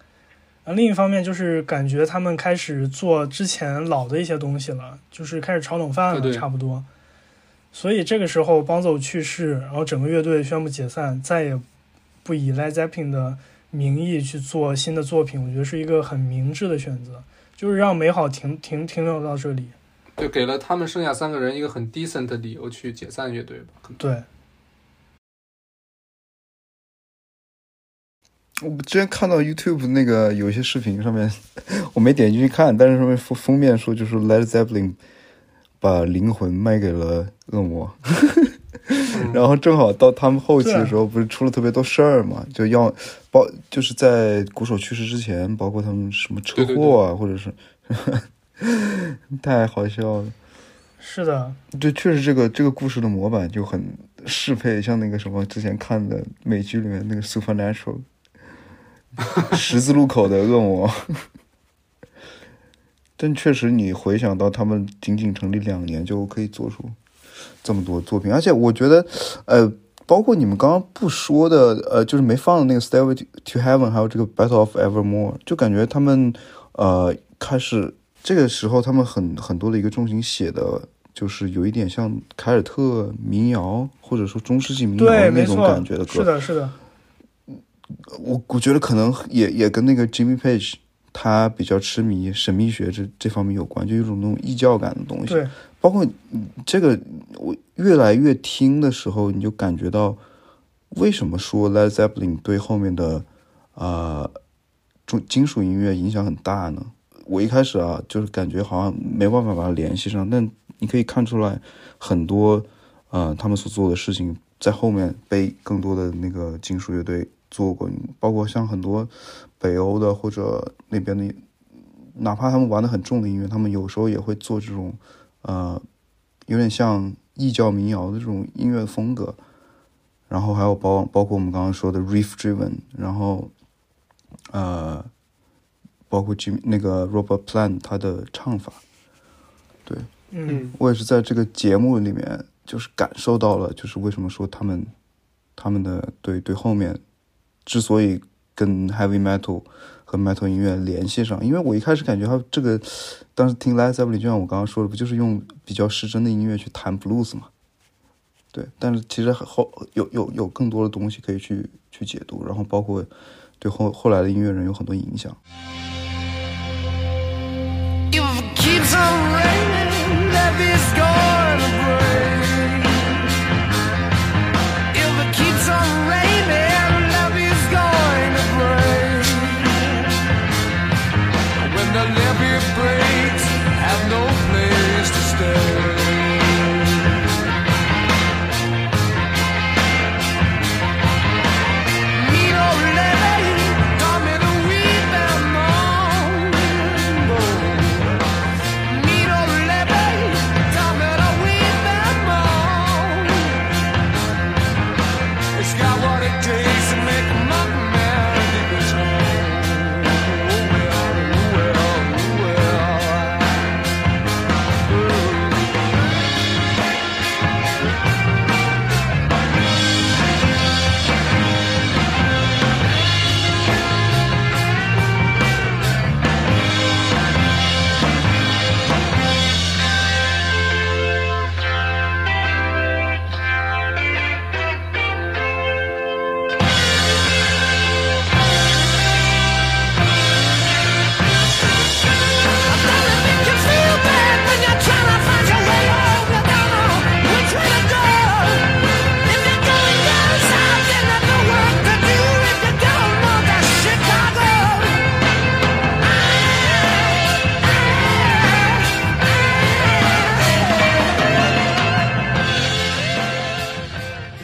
啊，另一方面就是感觉他们开始做之前老的一些东西了，就是开始炒冷饭了，差不多。所以这个时候邦走去世，然后整个乐队宣布解散，再也不以 Led Zeppelin 的名义去做新的作品，我觉得是一个很明智的选择，就是让美好停停停留到这里。对，给了他们剩下三个人一个很 decent 的理由去解散乐队吧。对，我之前看到 YouTube 那个有一些视频上面，我没点进去看，但是上面封封面说就是 Led Zeppelin 把灵魂卖给了恶魔，然后正好到他们后期的时候，不是出了特别多事儿嘛，就要包就是在鼓手去世之前，包括他们什么车祸啊，或者是 太好笑了。是的，对，确实这个这个故事的模板就很适配，像那个什么之前看的美剧里面那个 Supernatural，十字路口的恶魔。但确实，你回想到他们仅仅成立两年就可以做出这么多作品，而且我觉得，呃，包括你们刚刚不说的，呃，就是没放的那个《Stairway to Heaven》，还有这个《Battle of Evermore》，就感觉他们呃开始这个时候，他们很很多的一个重心写的，就是有一点像凯尔特民谣，或者说中世纪民谣对，那种感觉的，歌。是的，是的，我我觉得可能也也跟那个 Jimmy Page 他比较痴迷神秘学这这方面有关，就有种那种异教感的东西。对，包括嗯这个，我越来越听的时候，你就感觉到为什么说 Led Zeppelin 对后面的呃重金属音乐影响很大呢？我一开始啊，就是感觉好像没办法把它联系上，但你可以看出来很多呃他们所做的事情在后面被更多的那个金属乐队做过，包括像很多北欧的或者那边的，哪怕他们玩的很重的音乐，他们有时候也会做这种呃有点像异教民谣的这种音乐风格。然后还有包包括我们刚刚说的 riff driven，然后呃，包括 Jim 那个 Robert Plant 他的唱法，对嗯，我也是在这个节目里面就是感受到了，就是为什么说他们他们的对对后面之所以跟 heavy metal 和 metal 音乐联系上，因为我一开始感觉他这个当时听 Led z e p p e l i 就像我刚刚说的，不就是用比较失真的音乐去弹 blues 嘛？对，但是其实后有有有更多的东西可以去去解读，然后包括对后后来的音乐人有很多影响。If it keeps on raining,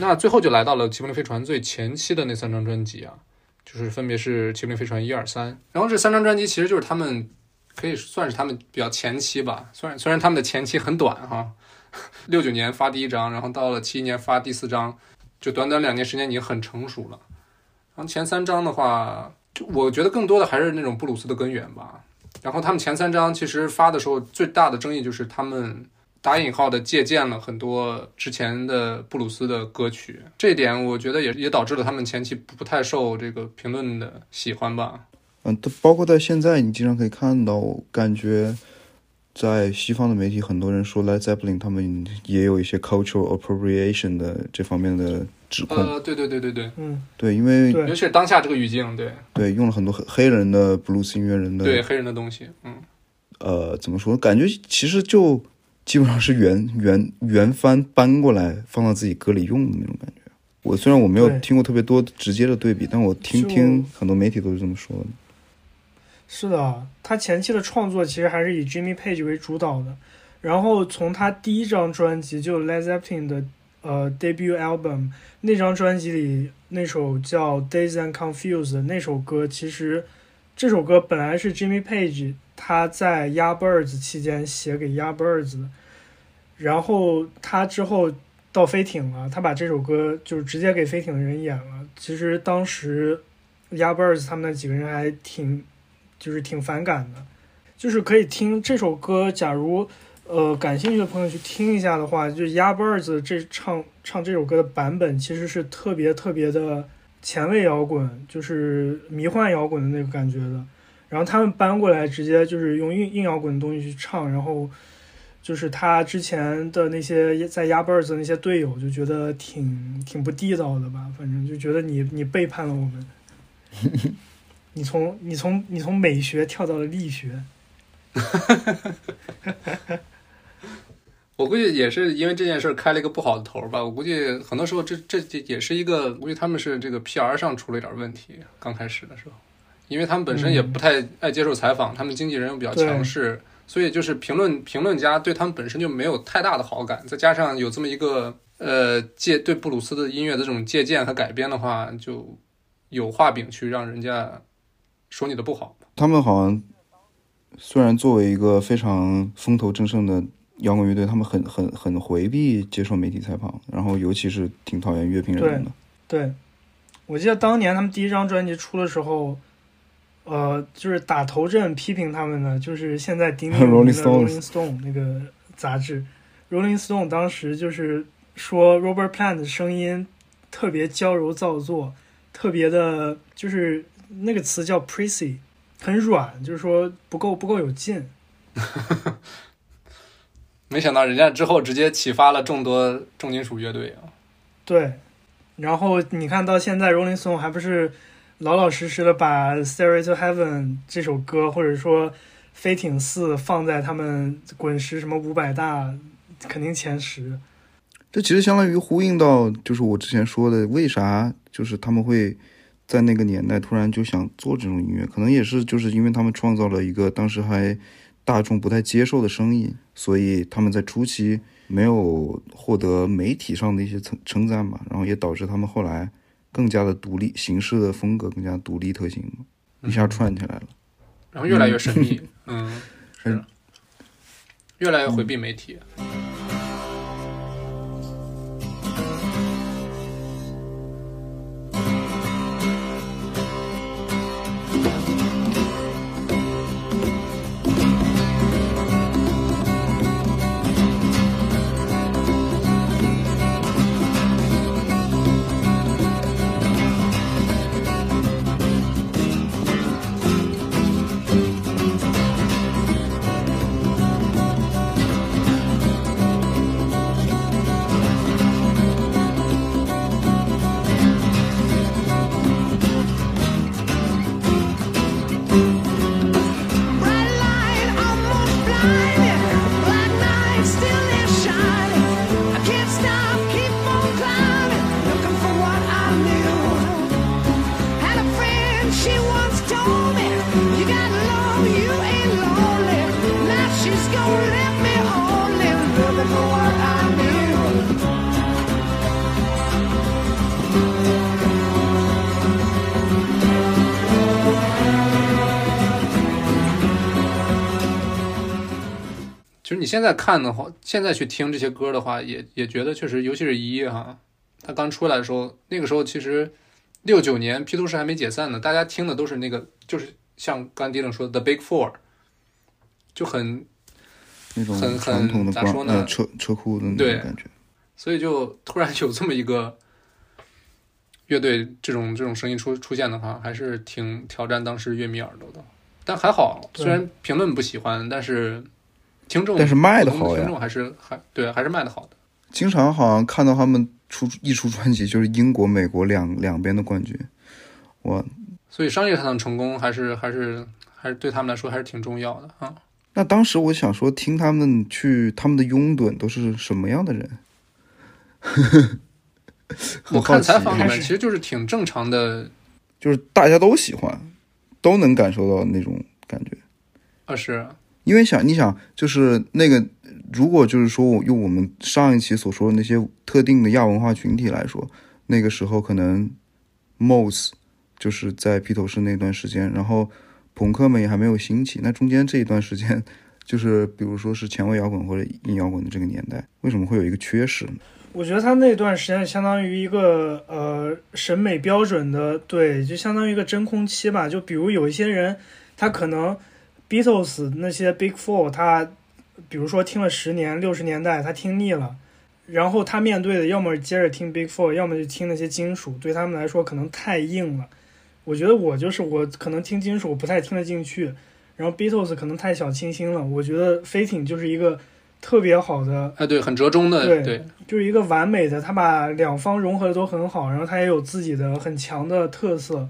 那最后就来到了《齐柏林飞船》最前期的那三张专辑啊，就是分别是《齐柏林飞船》一二三，然后这三张专辑其实就是他们可以算是他们比较前期吧，虽然虽然他们的前期很短哈，六九年发第一张，然后到了七一年发第四张，就短短两年时间已经很成熟了。然后前三张的话，就我觉得更多的还是那种布鲁斯的根源吧。然后他们前三张其实发的时候最大的争议就是他们打引号的借鉴了很多之前的布鲁斯的歌曲，这一点我觉得也也导致了他们前期不太受这个评论的喜欢吧。嗯，都包括在现在，你经常可以看到，感觉在西方的媒体，很多人说 Led Zeppelin 他们也有一些 cultural appropriation 的这方面的指控。呃，对对对对对，嗯，对，因为尤其是当下这个语境，对对用了很多黑黑人的布鲁斯音乐人的对黑人的东西，嗯，呃，怎么说？感觉其实就基本上是原原原翻搬过来放到自己歌里用的那种感觉。我虽然我没有听过特别多直接的对比，但我听听很多媒体都是这么说的。是的，他前期的创作其实还是以 Jimmy Page 为主导的，然后从他第一张专辑就 Led Zeppelin 的呃 debut album 那张专辑里那首叫 Days and Confused 的那首歌，其实这首歌本来是 Jimmy Page 他在 Yardbirds 期间写给 Yardbirds 的，然后他之后到飞艇了，他把这首歌就是直接给飞艇的人演了。其实当时 Yardbirds 他们那几个人还挺就是挺反感的，就是可以听这首歌，假如呃感兴趣的朋友去听一下的话，就是 Yardbirds 这唱唱这首歌的版本其实是特别特别的前卫摇滚，就是迷幻摇滚的那个感觉的。然后他们搬过来，直接就是用硬硬摇滚的东西去唱，然后就是他之前的那些在 Yardbirds 的那些队友就觉得挺挺不地道的吧，反正就觉得你你背叛了我们，你从你从你从美学跳到了力学，我估计也是因为这件事开了一个不好的头吧。我估计很多时候这这这也是一个，估计他们是这个 PR 上出了一点问题。刚开始的时候，因为他们本身也不太爱接受采访，他们经纪人又比较强势，所以就是评论评论家对他们本身就没有太大的好感。再加上有这么一个呃借对布鲁斯的音乐的这种借鉴和改编的话，就有画饼去让人家说你的不好。他们好像虽然作为一个非常风头正盛的摇滚乐队，他们很很很回避接受媒体采访，然后尤其是挺讨厌乐评人的。对，我记得当年他们第一张专辑出的时候，呃，就是打头阵批评他们的，就是现在鼎鼎 有名的 Rolling Rolling Stone 那个杂志。Rolling Stone 当时就是说 Robert Plant 的声音特别娇柔造作，特别的，就是那个词叫 prissy，很软，就是说不够不够有劲。没想到人家之后直接启发了众多重金属乐队啊！对，然后你看到现在 Rolling Stone 还不是老老实实的把《Stair to Heaven》这首歌，或者说《飞艇四》放在他们滚石什么五百大，肯定前十。这其实相当于呼应到，就是我之前说的，为啥就是他们会在那个年代突然就想做这种音乐，可能也是就是因为他们创造了一个当时还大众不太接受的声音，所以他们在初期没有获得媒体上的一些称称赞嘛，然后也导致他们后来更加的独立，形式的风格更加独立特性嘛，一下串起来了。然后越来越神秘，嗯，是嗯，越来越回避媒体。现在看的话，现在去听这些歌的话，也也觉得确实，尤其是一哈，他刚出来的时候，那个时候其实六九年披头士还没解散呢，大家听的都是那个，就是像刚迪冷说的 The Big Four，就很那种很很咋说呢呃车车库的那对种感觉。所以就突然有这么一个乐队这种这种声音出出现的话，还是挺挑战当时乐迷耳朵的。但还好，虽然评论不喜欢，但是听众但是卖的好呀听众还是还对还是卖的好的。经常好像看到他们出一出专辑就是英国、美国两两边的冠军，我！所以商业上的成功还是还是还是对他们来说还是挺重要的啊。那当时我想说，听他们去他们的拥趸都是什么样的人？我看采访里面其实就是挺正常的，就是大家都喜欢，都能感受到那种感觉。啊是因为想，你想，就是那个，如果就是说，我用我们上一期所说的那些特定的亚文化群体来说，那个时候可能 Mos 就是在披头士那段时间，然后朋克们也还没有兴起，那中间这一段时间，就是比如说是前卫摇滚或者硬摇滚的这个年代，为什么会有一个缺失呢？我觉得他那段时间相当于一个呃审美标准的，对，就相当于一个真空期吧。就比如有一些人，他可能 Beatles 那些 Big Four，他比如说听了十年，六十年代他听腻了，然后他面对的要么接着听 Big Four，要么就听那些金属，对他们来说可能太硬了。我觉得我就是我可能听金属我不太听得进去，然后 Beatles 可能太小清新了。我觉得飞艇就是一个特别好的哎，对，很折中的，对对，就是一个完美的，他把两方融合的都很好，然后他也有自己的很强的特色，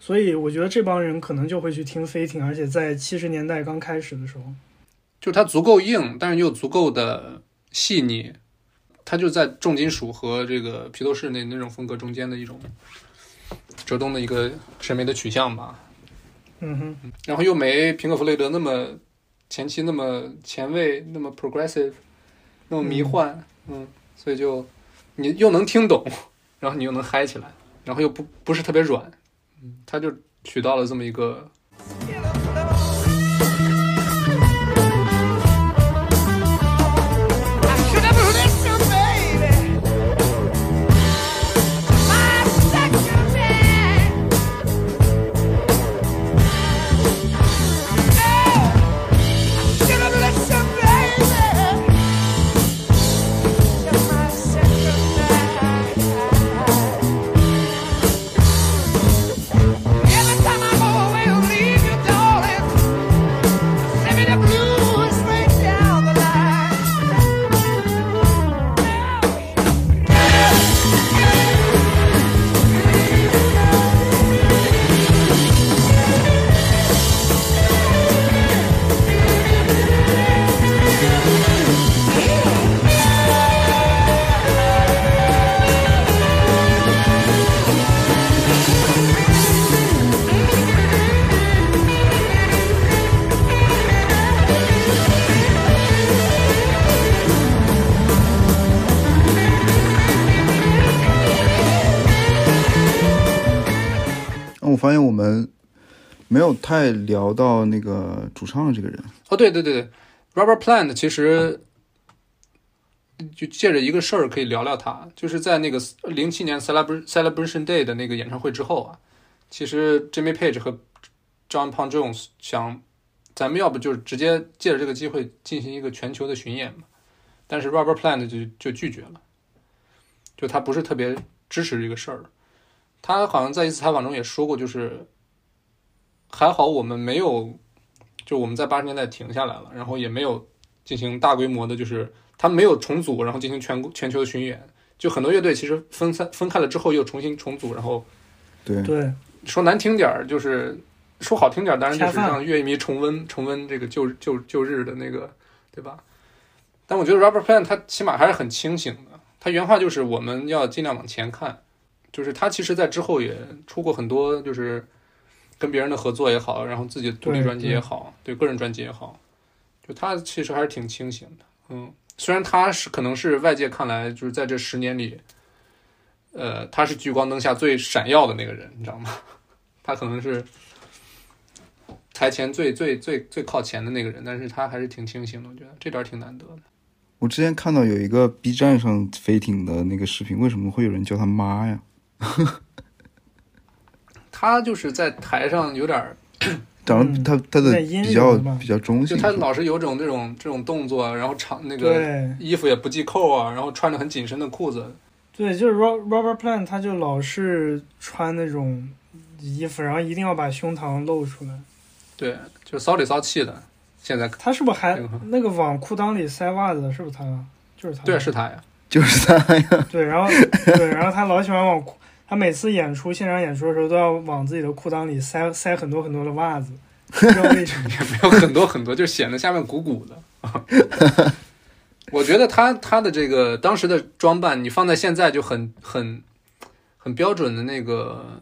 所以我觉得这帮人可能就会去听飞艇，而且在七十年代刚开始的时候，就是它足够硬，但是又足够的细腻，它就在重金属和这个披头士那那种风格中间的一种折中的一个审美的取向吧。嗯哼，然后又没平克·弗雷德那么前期那么前卫，那么 progressive，那么迷幻，嗯所以就你又能听懂，然后你又能嗨起来，然后又不不是特别软，他就取到了这么一个我们没有太聊到那个主唱的这个人，哦，对对对对，Robert Plant 其实就借着一个事儿可以聊聊他，就是在那个零七年 Celebration Day 的那个演唱会之后啊，其实 Jimmy Page 和 John Paul Jones 想，咱们要不就是直接借着这个机会进行一个全球的巡演嘛，但是 Robert Plant 就就拒绝了，就他不是特别支持这个事儿。他好像在一次采访中也说过，就是还好我们没有就我们在八十年代停下来了，然后也没有进行大规模的，就是他没有重组，然后进行全国全球的巡演。就很多乐队其实分散分开了之后又重新重组，然后对，对，说难听点儿就是说好听点儿，当然就是让乐迷重温重温这个旧旧旧日的那个，对吧？但我觉得 Robert Plant 他起码还是很清醒的，他原话就是我们要尽量往前看，就是他其实在之后也出过很多就是跟别人的合作也好，然后自己独立专辑也好，对个人专辑也好，就他其实还是挺清醒的，嗯，虽然他是可能是外界看来就是在这十年里，呃，他是聚光灯下最闪耀的那个人，你知道吗？他可能是台前最最最最靠前的那个人，但是他还是挺清醒的，我觉得这点儿挺难得的。我之前看到有一个 B 站上飞艇的那个视频，为什么会有人叫他妈呀？他就是在台上有点儿，长他他的比较比较中性，就他老是有种这种这种动作，然后长那个衣服也不系扣啊，然后穿着很紧身的裤子，对，就是 Ro- Robert Plant，他就老是穿那种衣服，然后一定要把胸膛露出来。对，就骚里骚气的。现在他是不是还那个往裤裆里塞袜子的？是不是他？就是他。对是他呀，就是他呀。对，然后对，然后他老喜欢往裤，他每次演出现场演出的时候都要往自己的裤裆里塞塞很多很多的袜子，不知道为什么。也没有很多很多，就显得下面鼓鼓的。我觉得他他的这个当时的装扮，你放在现在就很很很标准的那个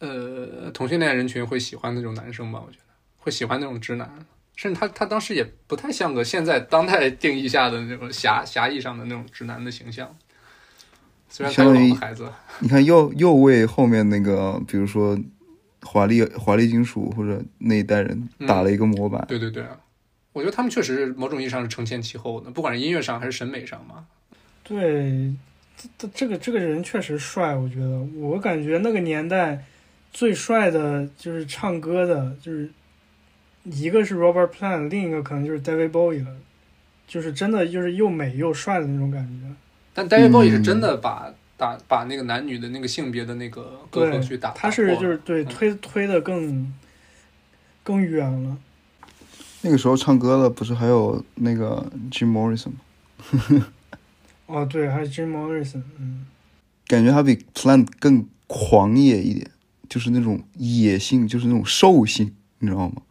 呃同性恋人群会喜欢那种男生吧？我觉得会喜欢那种直男，甚至他他当时也不太像个现在当代定义下的那种狭狭义上的那种直男的形象。虽然相当于孩子，你看又又为后面那个，比如说华丽华丽金属或者那一代人打了一个模板，对对对，我觉得他们确实是某种意义上是承前启后的，不管是音乐上还是审美上嘛。对，这这个这个人确实帅，我觉得，我感觉那个年代最帅的就是唱歌的，就是一个是 Robert Plant，另一个可能就是 David Bowie 了，就是真的就是又美又帅的那种感觉。但 David Bowie 是嗯真的把打把那个男女的那个性别的那个隔阂去打，他是就是对推推的更更远了。那个时候唱歌的不是还有那个 Jim Morrison 吗？哦，对，还有 Jim Morrison，嗯，感觉他比 Plant 更狂野一点，就是那种野性，就是那种兽性，你知道吗？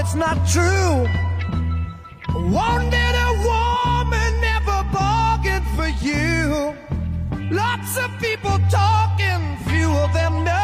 It's not true. Wanted a woman, never bargained for you. Lots of people talking, few of them know.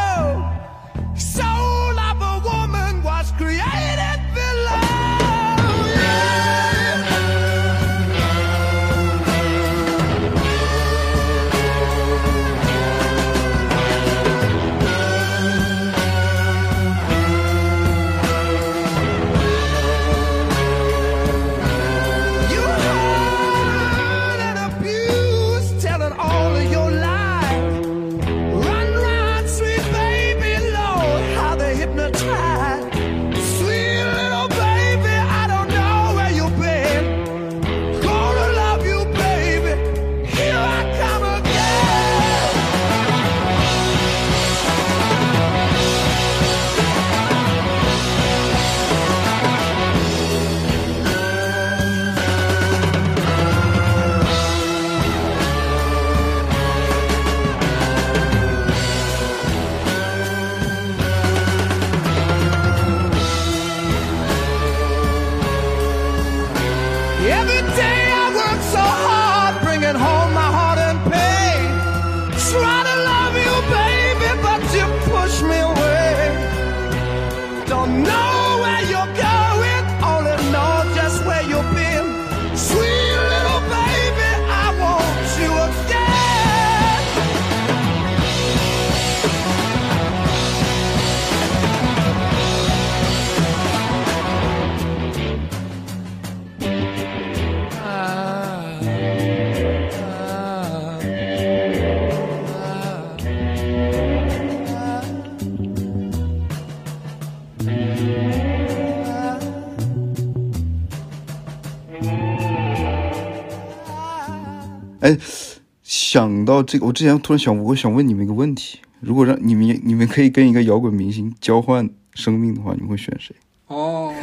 这个，我之前突然想，我想问你们一个问题：如果让你们你们可以跟一个摇滚明星交换生命的话，你们会选谁？哦，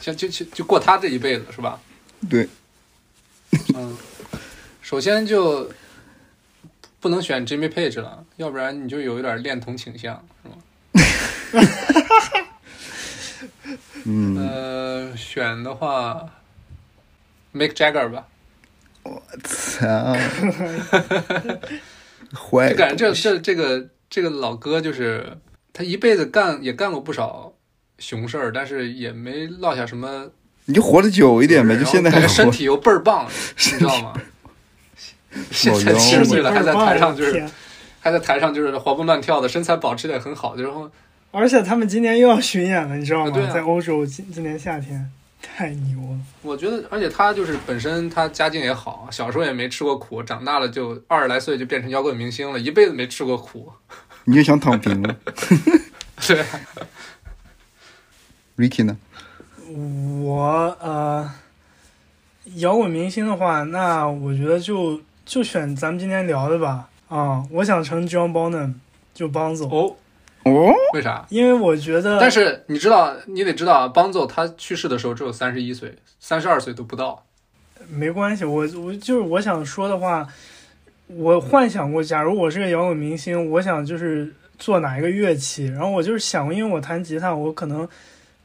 行，就就就过他这一辈子是吧？对，嗯，首先就不能选 Jimmy Page 了，要不然你就有一点恋童倾向，是吗？嗯，呃，选的话，Mick Jagger 吧，操，坏就感觉这这这个这个老哥就是他一辈子干也干过不少熊事儿，但是也没落下什么你就活得久一点呗，就现在还身体又倍儿棒，你知道吗？现在老七十岁了，还在台上就是还在台上就是活蹦乱跳的，身材保持的也很好，然后而且他们今年又要巡演了，你知道吗？啊对啊在欧洲今今年夏天太牛了。我觉得，而且他就是本身他家境也好，小时候也没吃过苦，长大了就二十来岁就变成摇滚明星了，一辈子没吃过苦。你就想躺平了。对，Ricky 呢？我呃，摇滚明星的话，那我觉得就就选咱们今天聊的吧。啊、我想成 John Bonham，就帮总，哦，哦，为啥？因为我觉得，但是你知道，你得知道，邦奏他去世的时候只有三十一岁，三十二岁都不到。没关系，我我就是我想说的话，我幻想过，假如我是个摇滚明星，我想就是做哪一个乐器，然后我就是想过，因为我弹吉他，我可能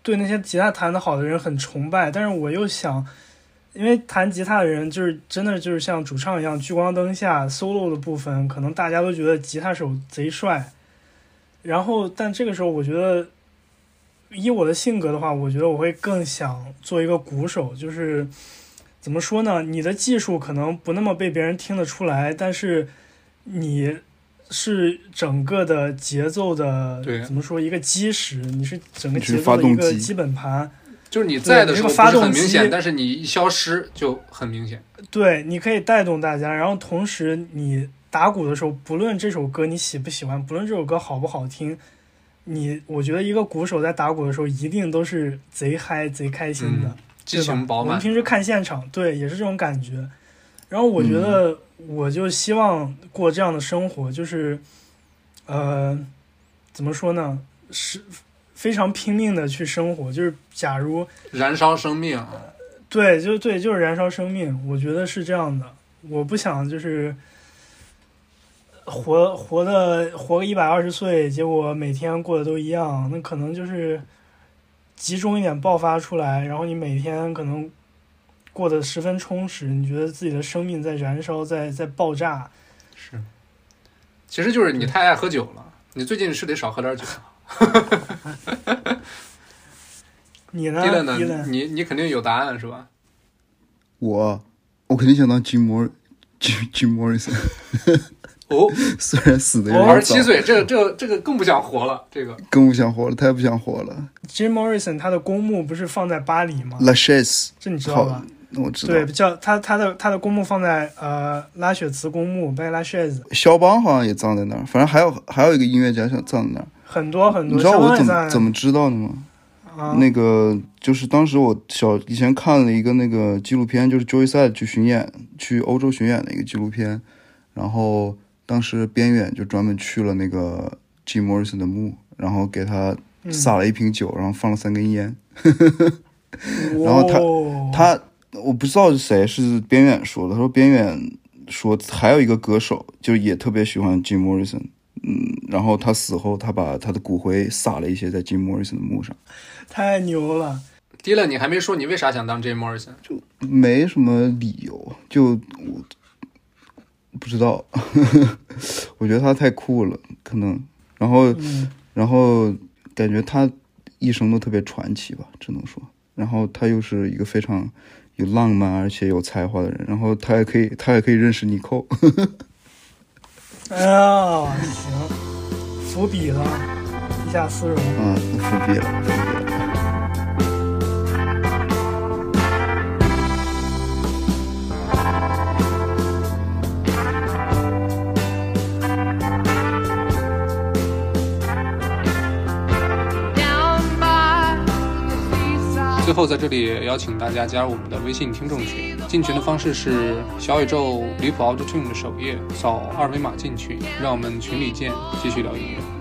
对那些吉他弹得好的人很崇拜，但是我又想，因为弹吉他的人就是真的就是像主唱一样，聚光灯下 solo 的部分，可能大家都觉得吉他手贼帅，然后但这个时候我觉得。以我的性格的话，我觉得我会更想做一个鼓手，就是怎么说呢？你的技术可能不那么被别人听得出来，但是你是整个的节奏的对怎么说一个基石，你是整个节奏的一个基本盘。就是你在的时候发不是很动明显，但是你一消失就很明显。对，你可以带动大家，然后同时你打鼓的时候，不论这首歌你喜不喜欢，不论这首歌好不好听，你我觉得一个鼓手在打鼓的时候，一定都是贼嗨、贼开心的，嗯激对吧情饱满。我们平时看现场，对，也是这种感觉。然后我觉嗯得，我就希望过这样的生活，就是，呃，怎么说呢？是非常拼命的去生活。就是假如燃烧生命啊，对，就对，就是燃烧生命。我觉得是这样的。我不想就是活活的活个一百二十岁，结果每天过得都一样。那可能就是集中一点爆发出来，然后你每天可能过得十分充实，你觉得自己的生命在燃烧，在在爆炸。是，其实就是你太爱喝酒了。你最近是得少喝点酒。你呢？你你肯定有答案是吧？我我肯定想当 Jim Mor Jim Jim Morrison，哦，虽然死的有点早，十七岁，这个这个这个更不想活了。这个更不想活了，太不想活了。Jim Morrison 他的公墓不是放在巴黎吗？La Chaise，这你知道吧？我知道。对，叫他他的他的公墓放在呃拉雪茨公墓 b 拉 s h a z 肖邦好像也葬在那儿，反正还有还有一个音乐家想葬在那儿。很多很多。你知道我怎么怎么知道的吗？啊？那个就是当时我小以前看了一个那个纪录片，就是 Joey Side 去巡演，去欧洲巡演的一个纪录片，然后当时边远就专门去了那个 Jim Morrison 的墓，然后给他嗯撒了一瓶酒，然后放了三根烟。然后他哦他我不知道是谁，是边远说的，他说边远说还有一个歌手就也特别喜欢 Jim Morrison。嗯，然后他死后，他把他的骨灰撒了一些在 Jim Morrison 的墓上。太牛了。迪伦，你还没说你为啥想当 Jim Morrison？就没什么理由，就我不知道，我觉得他太酷了，可能，然后嗯，然后感觉他一生都特别传奇吧，只能说，然后他又是一个非常有浪漫而且有才华的人，然后他还可以他还可以认识尼寇，哎呀，行，伏笔了，一下丝绒。嗯，伏笔了，伏笔了。后在这里邀请大家加入我们的微信听众群，进群的方式是小宇宙离谱 Auto Tune 的首页，扫二维码进群，让我们群里见，继续聊音乐。